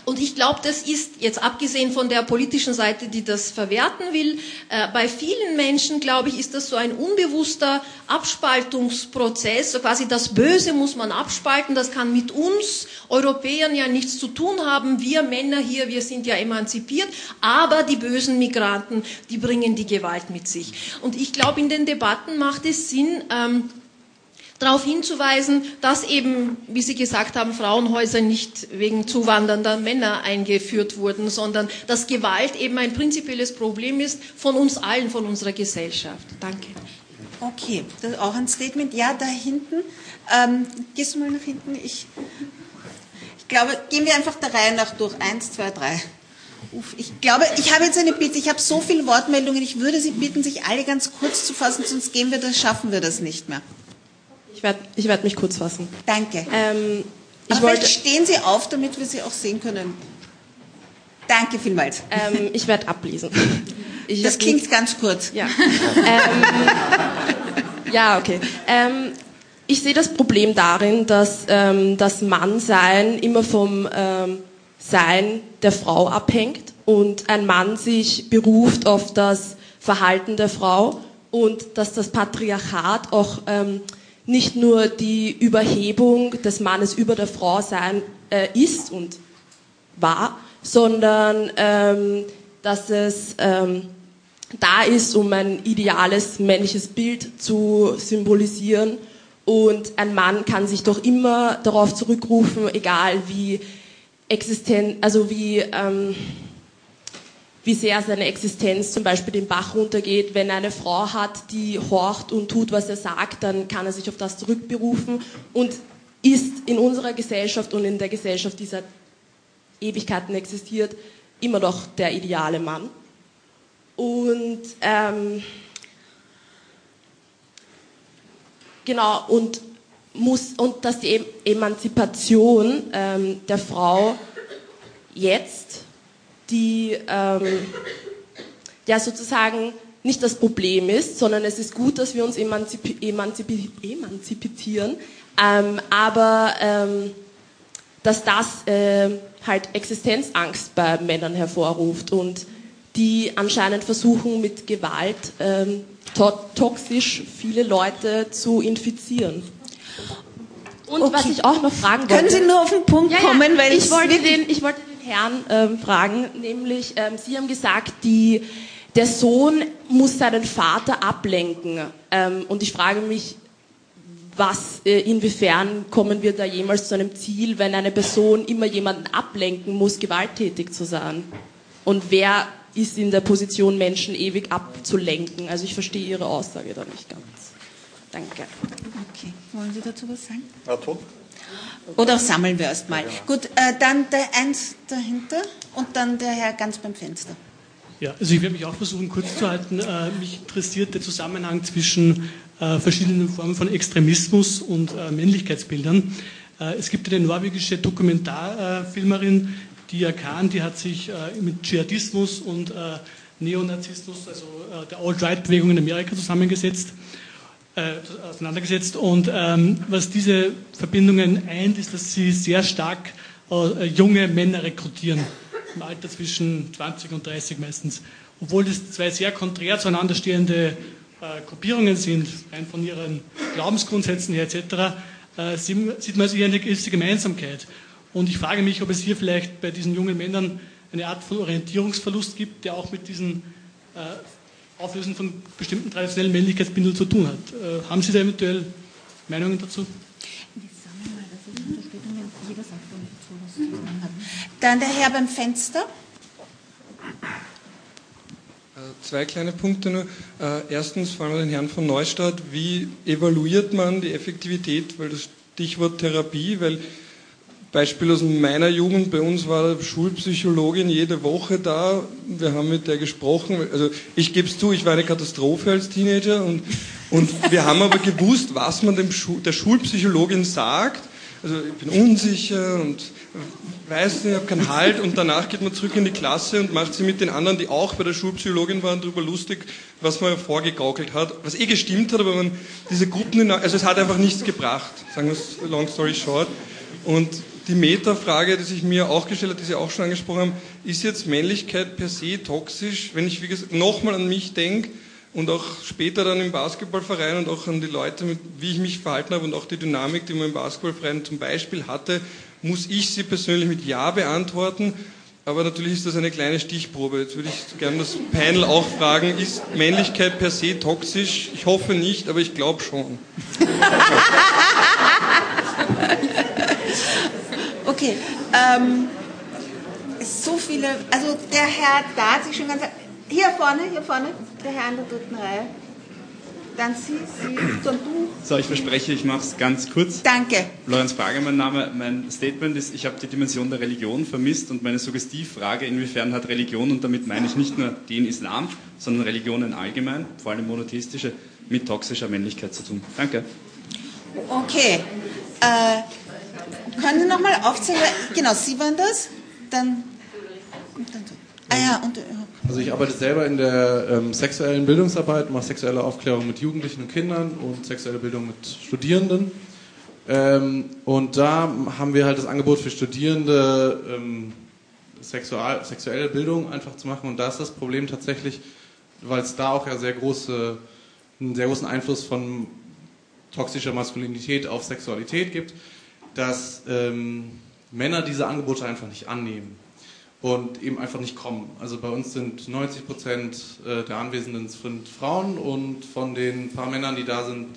und ich glaube, das ist jetzt abgesehen von der politischen Seite, die das verwerten will, äh, bei vielen Menschen, glaube ich, ist das so ein unbewusster Abspaltungsprozess. So quasi das Böse muss man abspalten. Das kann mit uns Europäern ja nichts zu tun haben. Wir Männer hier, wir sind ja emanzipiert. Aber die bösen Migranten, die bringen die Gewalt mit sich. Und ich glaube, in den Debatten macht es Sinn, ähm, darauf hinzuweisen, dass eben, wie Sie gesagt haben, Frauenhäuser nicht wegen zuwandernder Männer eingeführt wurden, sondern dass Gewalt eben ein prinzipielles Problem ist von uns allen, von unserer Gesellschaft. Danke. Okay, das ist auch ein Statement. Ja, da hinten. Ähm, gehst du mal nach hinten? Ich, ich glaube, gehen wir einfach der Reihe nach durch. Eins, zwei, drei. Uff, ich glaube, ich habe jetzt eine Bitte. Ich habe so viele Wortmeldungen. Ich würde Sie bitten, sich alle ganz kurz zu fassen, sonst gehen wir das, schaffen wir das nicht mehr. Ich werde ich werd mich kurz fassen. Danke. Ähm, ich Aber wollte, stehen Sie auf, damit wir Sie auch sehen können. Danke vielmals. Ähm, ich werde ablesen. Ich das klingt nicht- ganz kurz. Ja. ähm, ja, okay. Ähm, ich sehe das Problem darin, dass ähm, das Mannsein immer vom ähm, Sein der Frau abhängt und ein Mann sich beruft auf das Verhalten der Frau und dass das Patriarchat auch ähm, nicht nur die Überhebung des Mannes über der Frau sein äh, ist und war, sondern ähm, dass es ähm, da ist, um ein ideales männliches Bild zu symbolisieren. Und ein Mann kann sich doch immer darauf zurückrufen, egal wie existent, also wie, ähm, wie sehr seine Existenz zum Beispiel den Bach runtergeht. Wenn er eine Frau hat, die horcht und tut, was er sagt, dann kann er sich auf das zurückberufen und ist in unserer Gesellschaft und in der Gesellschaft, die seit Ewigkeiten existiert, immer noch der ideale Mann. Und ähm, genau und muss und dass die Em- Emanzipation ähm, der Frau jetzt die ähm, ja sozusagen nicht das Problem ist, sondern es ist gut, dass wir uns emanzipi emanzipi emanzipieren, ähm, aber ähm, dass das äh, halt Existenzangst bei Männern hervorruft und die anscheinend versuchen mit Gewalt ähm, to toxisch viele Leute zu infizieren. Und was Okay. ich auch noch fragen wollte. Können Sie nur auf den Punkt Ja, kommen, ja, weil ich wollte, den, ich wollte den Herrn ähm, fragen, nämlich ähm, Sie haben gesagt, die, der Sohn muss seinen Vater ablenken. Ähm, und ich frage mich, was, äh, inwiefern kommen wir da jemals zu einem Ziel, wenn eine Person immer jemanden ablenken muss, gewalttätig zu sein? Und wer ist in der Position, Menschen ewig abzulenken? Also ich verstehe Ihre Aussage da nicht ganz. Danke. Okay, wollen Sie dazu was sagen? Na toll. Oder sammeln wir erst mal. Gut, äh, dann der eins dahinter und dann der Herr ganz beim Fenster. Ja, also ich werde mich auch versuchen, kurz zu halten. Äh, mich interessiert der Zusammenhang zwischen äh, verschiedenen Formen von Extremismus und äh, Männlichkeitsbildern. Äh, es gibt eine norwegische Dokumentarfilmerin, die Khan, die hat sich äh, mit Dschihadismus und äh, Neonazismus, also äh, der Alt-Right-Bewegung in Amerika zusammengesetzt äh, auseinandergesetzt. Und ähm, was diese Verbindungen eint, ist, dass sie sehr stark äh, junge Männer rekrutieren, im Alter zwischen 20 und 30 meistens. Obwohl das zwei sehr konträr zueinander stehende äh, Gruppierungen sind, rein von ihren Glaubensgrundsätzen her etc., äh, sieht man hier eine gewisse Gemeinsamkeit. Und ich frage mich, ob es hier vielleicht bei diesen jungen Männern eine Art von Orientierungsverlust gibt, der auch mit diesen äh, Auflösen von bestimmten traditionellen Männlichkeitsbildern zu tun hat. Äh, haben Sie da eventuell Meinungen dazu? Dann der Herr beim Fenster. Äh, Zwei kleine Punkte nur. Äh, Erstens fragen wir den Herrn von Neustadt, wie evaluiert man die Effektivität, weil das Stichwort Therapie, weil Beispiel aus meiner Jugend, bei uns war eine Schulpsychologin jede Woche da, wir haben mit der gesprochen, also ich gebe es zu, ich war eine Katastrophe als Teenager und, und wir haben aber gewusst, was man dem Schu der Schulpsychologin sagt, also ich bin unsicher und weiß nicht, ich habe keinen Halt. Und danach geht man zurück in die Klasse und macht sich mit den anderen, die auch bei der Schulpsychologin waren, darüber lustig, was man vorgegaukelt hat, was eh gestimmt hat, aber man diese Gruppen, also es hat einfach nichts gebracht, sagen wir es long story short. Und die Metafrage, die sich mir auch gestellt hat, die Sie auch schon angesprochen haben, ist jetzt Männlichkeit per se toxisch? Wenn ich, wie gesagt, nochmal an mich denke und auch später dann im Basketballverein und auch an die Leute, wie ich mich verhalten habe und auch die Dynamik, die man im Basketballverein zum Beispiel hatte, muss ich sie persönlich mit Ja beantworten. Aber natürlich ist das eine kleine Stichprobe. Jetzt würde ich gerne das Panel auch fragen, ist Männlichkeit per se toxisch? Ich hoffe nicht, aber ich glaube schon. Okay, ähm, so viele, also der Herr da hat sich schon ganz, hier vorne, hier vorne, der Herr in der dritten Reihe. Dann Sie, Sie, dann du. So, ich verspreche, ich mache es ganz kurz. Danke. Lorenz Frage, mein Name. Mein Statement ist, ich habe die Dimension der Religion vermisst und meine Suggestivfrage, inwiefern hat Religion, und damit meine ich nicht nur den Islam, sondern Religionen allgemein, vor allem monotheistische, mit toxischer Männlichkeit zu tun. Danke. Okay, äh, können Sie nochmal aufzählen, genau, Sie waren das? Dann. Ah ja, und, also ich arbeite selber in der ähm, sexuellen Bildungsarbeit, mache sexuelle Aufklärung mit Jugendlichen und Kindern und sexuelle Bildung mit Studierenden. Ähm, und da haben wir halt das Angebot für Studierende, ähm, sexual, sexuelle Bildung einfach zu machen. Und da ist das Problem tatsächlich, weil es da auch ja sehr große, einen sehr großen Einfluss von toxischer Maskulinität auf Sexualität gibt, dass ähm, Männer diese Angebote einfach nicht annehmen und eben einfach nicht kommen. Also bei uns sind 90 Prozent äh, der Anwesenden sind Frauen und von den paar Männern, die da sind,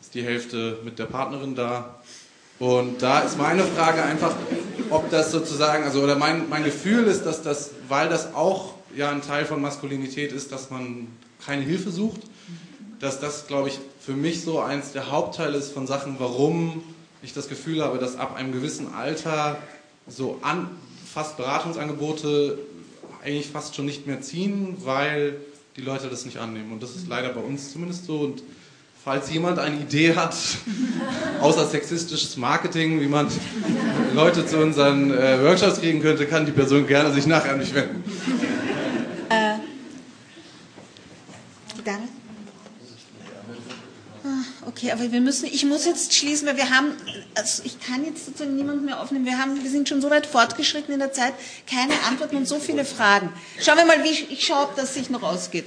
ist die Hälfte mit der Partnerin da. Und da ist meine Frage einfach, ob das sozusagen, also oder mein, mein Gefühl ist, dass das, weil das auch ja ein Teil von Maskulinität ist, dass man keine Hilfe sucht, dass das, glaube ich, für mich so eins der Hauptteile ist von Sachen, warum ich das Gefühl habe, dass ab einem gewissen Alter so an, fast Beratungsangebote eigentlich fast schon nicht mehr ziehen, weil die Leute das nicht annehmen. Und das ist leider bei uns zumindest so. Und falls jemand eine Idee hat, außer sexistisches Marketing, wie man Leute zu unseren äh, Workshops kriegen könnte, kann die Person gerne sich nachher an mich wenden. Äh, Dame? Ah, okay, aber wir müssen, ich muss jetzt schließen, weil wir haben, also ich kann jetzt sozusagen niemanden mehr aufnehmen. Wir haben, wir sind schon so weit fortgeschritten in der Zeit, keine Antworten und so viele Fragen. Schauen wir mal, wie ich, ich schaue, ob das sich noch ausgeht.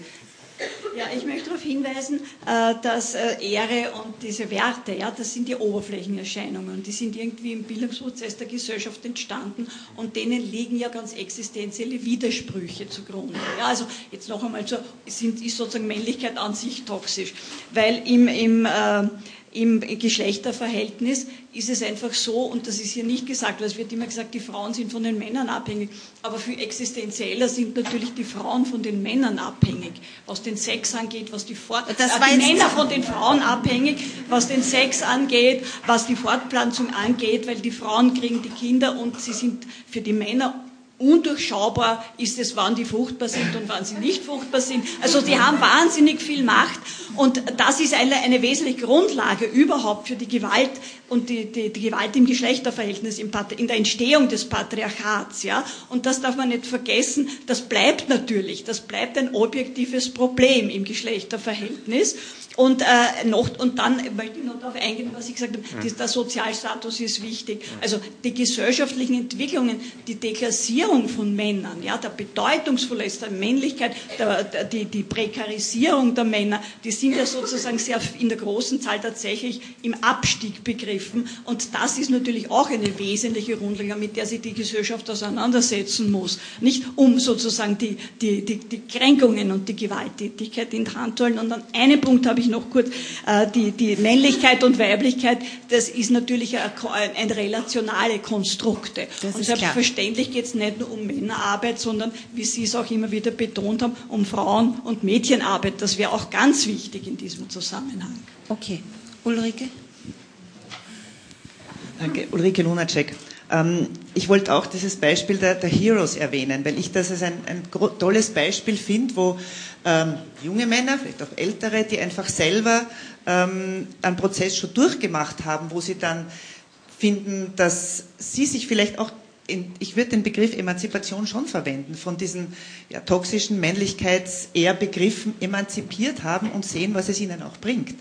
Ja, ich möchte darauf hinweisen, äh, dass äh, Ehre und diese Werte, ja, das sind die Oberflächenerscheinungen. Die sind irgendwie im Bildungsprozess der Gesellschaft entstanden und denen liegen ja ganz existenzielle Widersprüche zugrunde. Ja, also jetzt noch einmal so, sind, ist sozusagen Männlichkeit an sich toxisch, weil im, im äh, im Geschlechterverhältnis ist es einfach so, und das ist hier nicht gesagt, weil es wird immer gesagt, die Frauen sind von den Männern abhängig, aber viel existenzieller sind natürlich die Frauen von den Männern abhängig, was den Sex angeht, was die Fort äh, die Männer von den Frauen abhängig, was den Sex angeht, was die Fortpflanzung angeht, weil die Frauen kriegen die Kinder und sie sind für die Männer undurchschaubar ist es, wann die fruchtbar sind und wann sie nicht fruchtbar sind. Also die haben wahnsinnig viel Macht und das ist eine, eine wesentliche Grundlage überhaupt für die Gewalt und die, die, die Gewalt im Geschlechterverhältnis, im in der Entstehung des Patriarchats. Ja? Und das darf man nicht vergessen, das bleibt natürlich, das bleibt ein objektives Problem im Geschlechterverhältnis. Und, äh, noch, und dann möchte ich noch darauf eingehen, was ich gesagt habe, mhm. der Sozialstatus ist wichtig. Also die gesellschaftlichen Entwicklungen, die Deklassierung von Männern, ja, der Bedeutungsverlust der Männlichkeit, der, der, die, die Prekarisierung der Männer, die sind ja sozusagen sehr in der großen Zahl tatsächlich im Abstieg begriffen. Und das ist natürlich auch eine wesentliche Grundlage, mit der sich die Gesellschaft auseinandersetzen muss. Nicht um sozusagen die, die, die, die Kränkungen und die Gewalttätigkeit in die Hand zu halten. Und dann einen Punkt habe ich noch kurz, äh, die, die Männlichkeit und Weiblichkeit, das ist natürlich ein, ein relationale Konstrukte. Das und selbstverständlich geht es nicht nur um Männerarbeit, sondern, wie Sie es auch immer wieder betont haben, um Frauen- und Mädchenarbeit. Das wäre auch ganz wichtig in diesem Zusammenhang. Okay. Ulrike? Danke. Ulrike Lunacek. Ähm, ich wollte auch dieses Beispiel der, der, Heroes erwähnen, weil ich das als ein, ein tolles Beispiel finde, wo ähm, junge Männer, vielleicht auch ältere, die einfach selber ähm, einen Prozess schon durchgemacht haben, wo sie dann finden, dass sie sich vielleicht auch ich würde den Begriff Emanzipation schon verwenden, von diesen ja, toxischen Männlichkeits-Eher-Begriffen emanzipiert haben und sehen, was es ihnen auch bringt.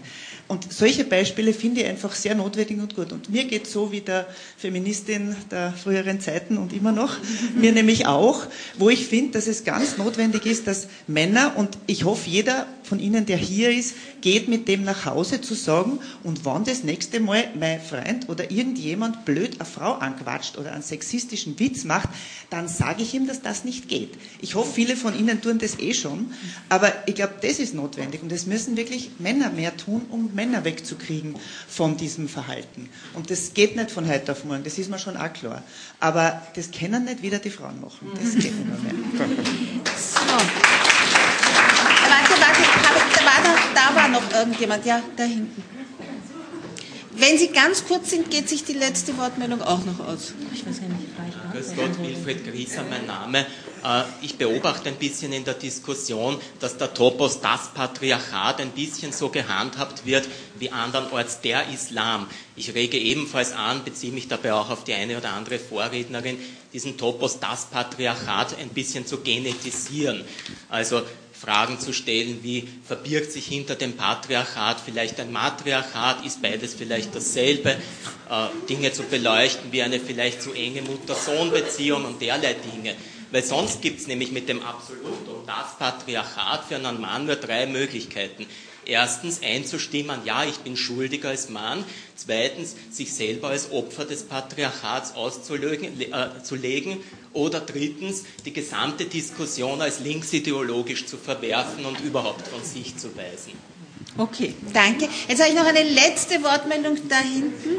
Und solche Beispiele finde ich einfach sehr notwendig und gut. Und mir geht so wie der Feministin der früheren Zeiten und immer noch, mir nämlich auch, wo ich finde, dass es ganz notwendig ist, dass Männer, und ich hoffe, jeder von Ihnen, der hier ist, geht mit dem nach Hause zu sagen, und wann das nächste Mal mein Freund oder irgendjemand blöd eine Frau anquatscht oder einen sexistischen Witz macht, dann sage ich ihm, dass das nicht geht. Ich hoffe, viele von Ihnen tun das eh schon, aber ich glaube, das ist notwendig und es müssen wirklich Männer mehr tun, um Männer wegzukriegen von diesem Verhalten. Und das geht nicht von heute auf morgen, das ist mir schon auch klar. Aber das können nicht wieder die Frauen machen. Das geht nicht mehr. So. Warte, warte, da war, noch, da war noch irgendjemand, ja, da hinten. wenn Sie ganz kurz sind, geht sich die letzte Wortmeldung auch noch aus. Ich weiß gar nicht, Grüß Gott, Wilfried Grieser, mein Name. Äh, ich beobachte ein bisschen in der Diskussion, dass der Topos das Patriarchat ein bisschen so gehandhabt wird wie andernorts der Islam. Ich rege ebenfalls an, beziehe mich dabei auch auf die eine oder andere Vorrednerin, diesen Topos das Patriarchat ein bisschen zu genetisieren. Also Fragen zu stellen, wie verbirgt sich hinter dem Patriarchat vielleicht ein Matriarchat, ist beides vielleicht dasselbe, äh, Dinge zu beleuchten wie eine vielleicht zu enge Mutter-Sohn-Beziehung und derlei Dinge. Weil sonst gibt es nämlich mit dem Absolut und das Patriarchat für einen Mann nur drei Möglichkeiten. Erstens einzustimmen, ja, ich bin schuldiger als Mann. Zweitens, sich selber als Opfer des Patriarchats auszulegen. Äh, Oder drittens, die gesamte Diskussion als linksideologisch zu verwerfen und überhaupt von sich zu weisen. Okay, danke. Jetzt habe ich noch eine letzte Wortmeldung da hinten.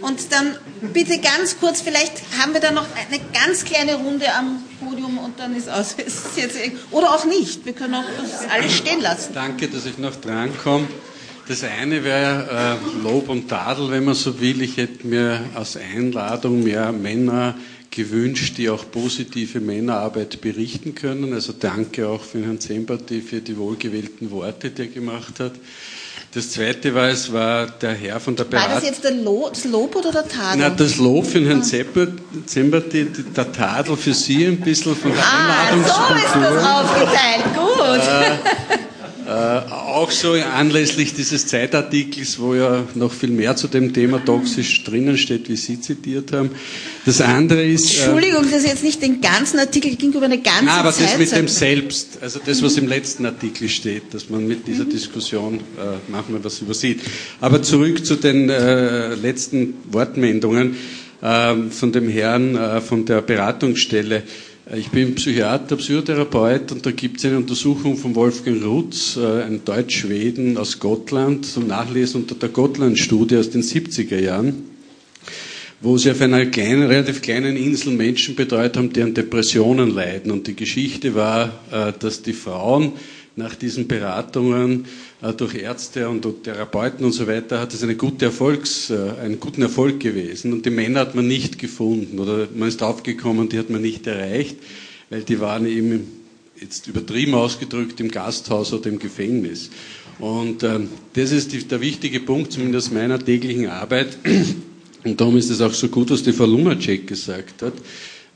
Und dann bitte ganz kurz, vielleicht haben wir da noch eine ganz kleine Runde am Podium und dann ist aus. Ist jetzt, oder auch nicht. Wir können auch alles stehen lassen. Danke, dass ich noch drankomme. Das eine wäre äh, Lob und Tadel, wenn man so will. Ich hätte mir als Einladung mehr Männer gewünscht, die auch positive Männerarbeit berichten können. Also danke auch für Herrn Zemperti für die wohlgewählten Worte, die er gemacht hat. Das zweite war, es war der Herr von der Beratung. War das jetzt Lo das Lob oder der Tadel? Na, das Lob für Herrn Zemperti, der Tadel für Sie ein bisschen von der ah, Einladungskultur. so ist das aufgeteilt, gut. Äh, äh, auch so anlässlich dieses Zeitartikels, wo ja noch viel mehr zu dem Thema toxisch drinnen steht, wie Sie zitiert haben. Das andere ist. Äh, Entschuldigung, das ist jetzt nicht den ganzen Artikel, ging über eine ganze Nein, aber Zeit. das mit dem Selbst, also das, was im letzten Artikel steht, dass man mit dieser mhm. Diskussion äh, manchmal was übersieht. Aber zurück zu den äh, letzten Wortmeldungen äh, von dem Herrn äh, von der Beratungsstelle. Ich bin Psychiater, Psychotherapeut und da gibt es eine Untersuchung von Wolfgang Rutz, äh, ein Deutsch-Schweden aus Gotland, zum Nachlesen unter der Gotland-Studie aus den 70er Jahren, wo sie auf einer kleinen, relativ kleinen Insel Menschen betreut haben, die an Depressionen leiden. Und die Geschichte war, äh, dass die Frauen nach diesen Beratungen äh, durch Ärzte und Therapeuten und so weiter hat es eine gute Erfolgs, äh, einen guten Erfolg gewesen. Und die Männer hat man nicht gefunden oder man ist aufgekommen, die hat man nicht erreicht, weil die waren eben jetzt übertrieben ausgedrückt im Gasthaus oder im Gefängnis. Und ähm, das ist der wichtige Punkt, zumindest meiner täglichen Arbeit. Und darum ist es auch so gut, was die Frau Lunacek gesagt hat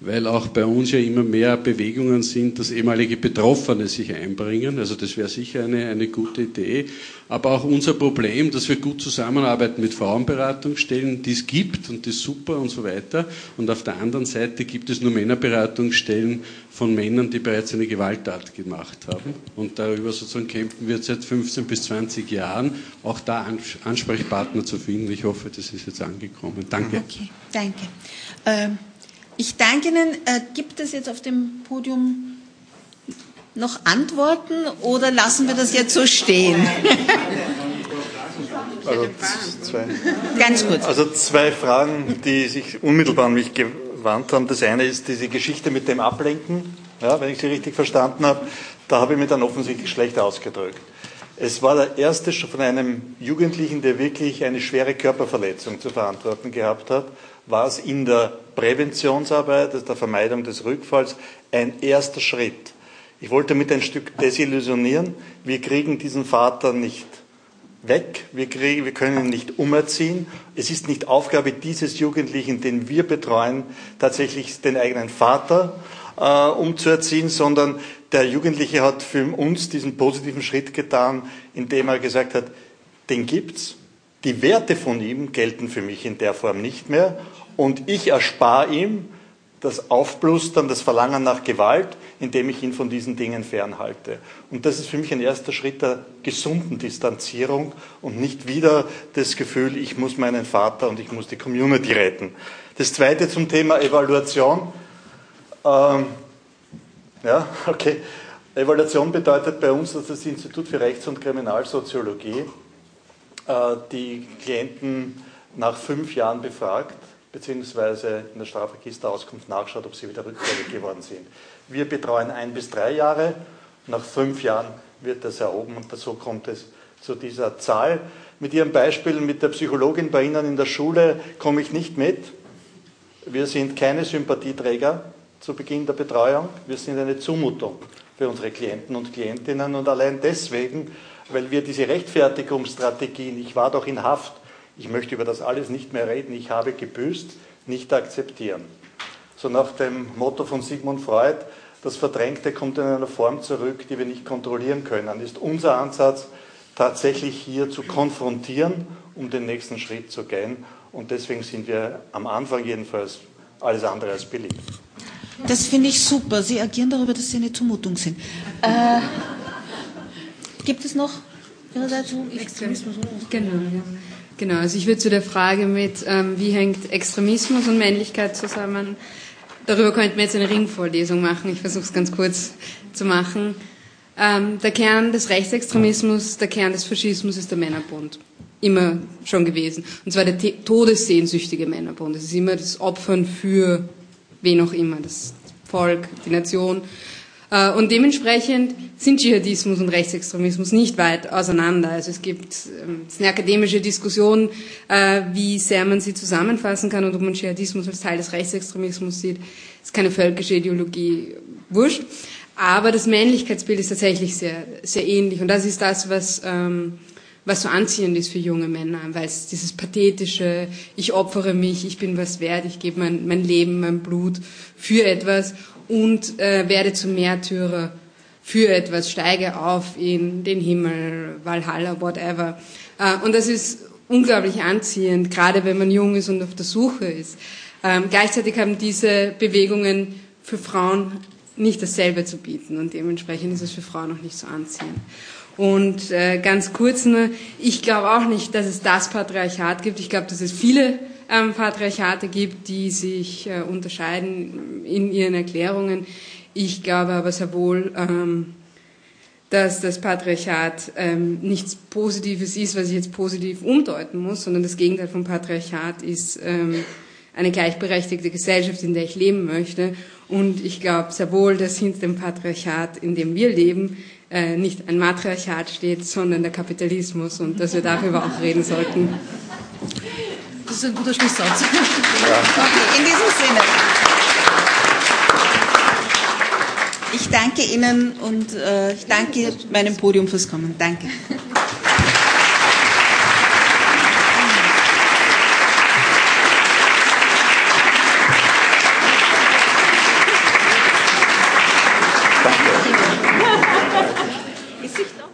weil auch bei uns ja immer mehr Bewegungen sind, dass ehemalige Betroffene sich einbringen. Also das wäre sicher eine, eine gute Idee. Aber auch unser Problem, dass wir gut zusammenarbeiten mit Frauenberatungsstellen, die es gibt und die ist super und so weiter. Und auf der anderen Seite gibt es nur Männerberatungsstellen von Männern, die bereits eine Gewalttat gemacht haben. Und darüber sozusagen kämpfen wir seit 15 bis 20 Jahren, auch da Ansprechpartner zu finden. Ich hoffe, das ist jetzt angekommen. Danke. Okay, danke. Ähm ich danke Ihnen. Äh, gibt es jetzt auf dem Podium noch Antworten oder lassen wir das jetzt so stehen? Also zwei, Ganz kurz. Also zwei Fragen, die sich unmittelbar an mich gewandt haben. Das eine ist diese Geschichte mit dem Ablenken, ja, wenn ich sie richtig verstanden habe. Da habe ich mich dann offensichtlich schlecht ausgedrückt. Es war der erste von einem Jugendlichen, der wirklich eine schwere Körperverletzung zu verantworten gehabt hat war es in der Präventionsarbeit, also der Vermeidung des Rückfalls, ein erster Schritt. Ich wollte mit ein Stück desillusionieren. Wir kriegen diesen Vater nicht weg. Wir, kriegen, wir können ihn nicht umerziehen. Es ist nicht Aufgabe dieses Jugendlichen, den wir betreuen, tatsächlich den eigenen Vater äh, umzuerziehen, sondern der Jugendliche hat für uns diesen positiven Schritt getan, indem er gesagt hat, den gibt's. Die Werte von ihm gelten für mich in der Form nicht mehr und ich erspare ihm das Aufblustern, das Verlangen nach Gewalt, indem ich ihn von diesen Dingen fernhalte. Und das ist für mich ein erster Schritt der gesunden Distanzierung und nicht wieder das Gefühl, ich muss meinen Vater und ich muss die Community retten. Das zweite zum Thema Evaluation. Ähm, ja, okay. Evaluation bedeutet bei uns, dass das Institut für Rechts- und Kriminalsoziologie die Klienten nach fünf Jahren befragt beziehungsweise in der Strafregisterauskunft nachschaut, ob sie wieder rückfällig geworden sind. Wir betreuen ein bis drei Jahre, nach fünf Jahren wird das erhoben und so kommt es zu dieser Zahl. Mit Ihrem Beispiel mit der Psychologin bei Ihnen in der Schule komme ich nicht mit. Wir sind keine Sympathieträger zu Beginn der Betreuung. Wir sind eine Zumutung für unsere Klienten und Klientinnen. Und allein deswegen, weil wir diese Rechtfertigungsstrategien, ich war doch in Haft, ich möchte über das alles nicht mehr reden, ich habe gebüßt, nicht akzeptieren. So nach dem Motto von Sigmund Freud, das Verdrängte kommt in einer Form zurück, die wir nicht kontrollieren können, ist unser Ansatz, tatsächlich hier zu konfrontieren, um den nächsten Schritt zu gehen. Und deswegen sind wir am Anfang jedenfalls alles andere als beliebt. Das finde ich super. Sie agieren darüber, dass Sie eine Zumutung sind. Äh, gibt es noch Ihrerseits Extremismus? Genau, ja. Genau, also ich würde zu der Frage mit, ähm, wie hängt Extremismus und Männlichkeit zusammen, darüber könnten wir jetzt eine Ringvorlesung machen. Ich versuche es ganz kurz zu machen. Ähm, der Kern des Rechtsextremismus, der Kern des Faschismus ist der Männerbund. Immer schon gewesen. Und zwar der todessehnsüchtige Männerbund. Es ist immer das Opfern für wen auch immer, das Volk, die Nation. Äh, und dementsprechend sind Dschihadismus und Rechtsextremismus nicht weit auseinander. Also es gibt ähm, es ist eine akademische Diskussion, äh, wie sehr man sie zusammenfassen kann und ob man Dschihadismus als Teil des Rechtsextremismus sieht. Das ist keine völkische Ideologie, wurscht. Aber das Männlichkeitsbild ist tatsächlich sehr, sehr ähnlich. Und das ist das, was, ähm, was so anziehend ist für junge Männer, weil es dieses pathetische, ich opfere mich, ich bin was wert, ich gebe mein, mein Leben, mein Blut für etwas und äh, werde zum Märtyrer für etwas, steige auf in den Himmel, Valhalla, whatever. Äh, und das ist unglaublich anziehend, gerade wenn man jung ist und auf der Suche ist. Ähm, gleichzeitig haben diese Bewegungen für Frauen nicht dasselbe zu bieten und dementsprechend ist es für Frauen noch nicht so anziehend. Und äh, ganz kurz nur, ich glaube auch nicht, dass es das Patriarchat gibt. Ich glaube, dass es viele ähm, Patriarchate gibt, die sich äh, unterscheiden in ihren Erklärungen. Ich glaube aber sehr wohl, ähm, dass das Patriarchat ähm, nichts Positives ist, was ich jetzt positiv umdeuten muss, sondern das Gegenteil vom Patriarchat ist ähm, eine gleichberechtigte Gesellschaft, in der ich leben möchte. Und ich glaube sehr wohl, dass hinter dem Patriarchat, in dem wir leben, äh, nicht ein Matriarchat steht, sondern der Kapitalismus und dass wir darüber auch reden sollten. Das ist ein guter Schlusssatz. Ja. Okay, in diesem Sinne. Ich danke Ihnen und äh, ich danke meinem Podium fürs Kommen. Danke.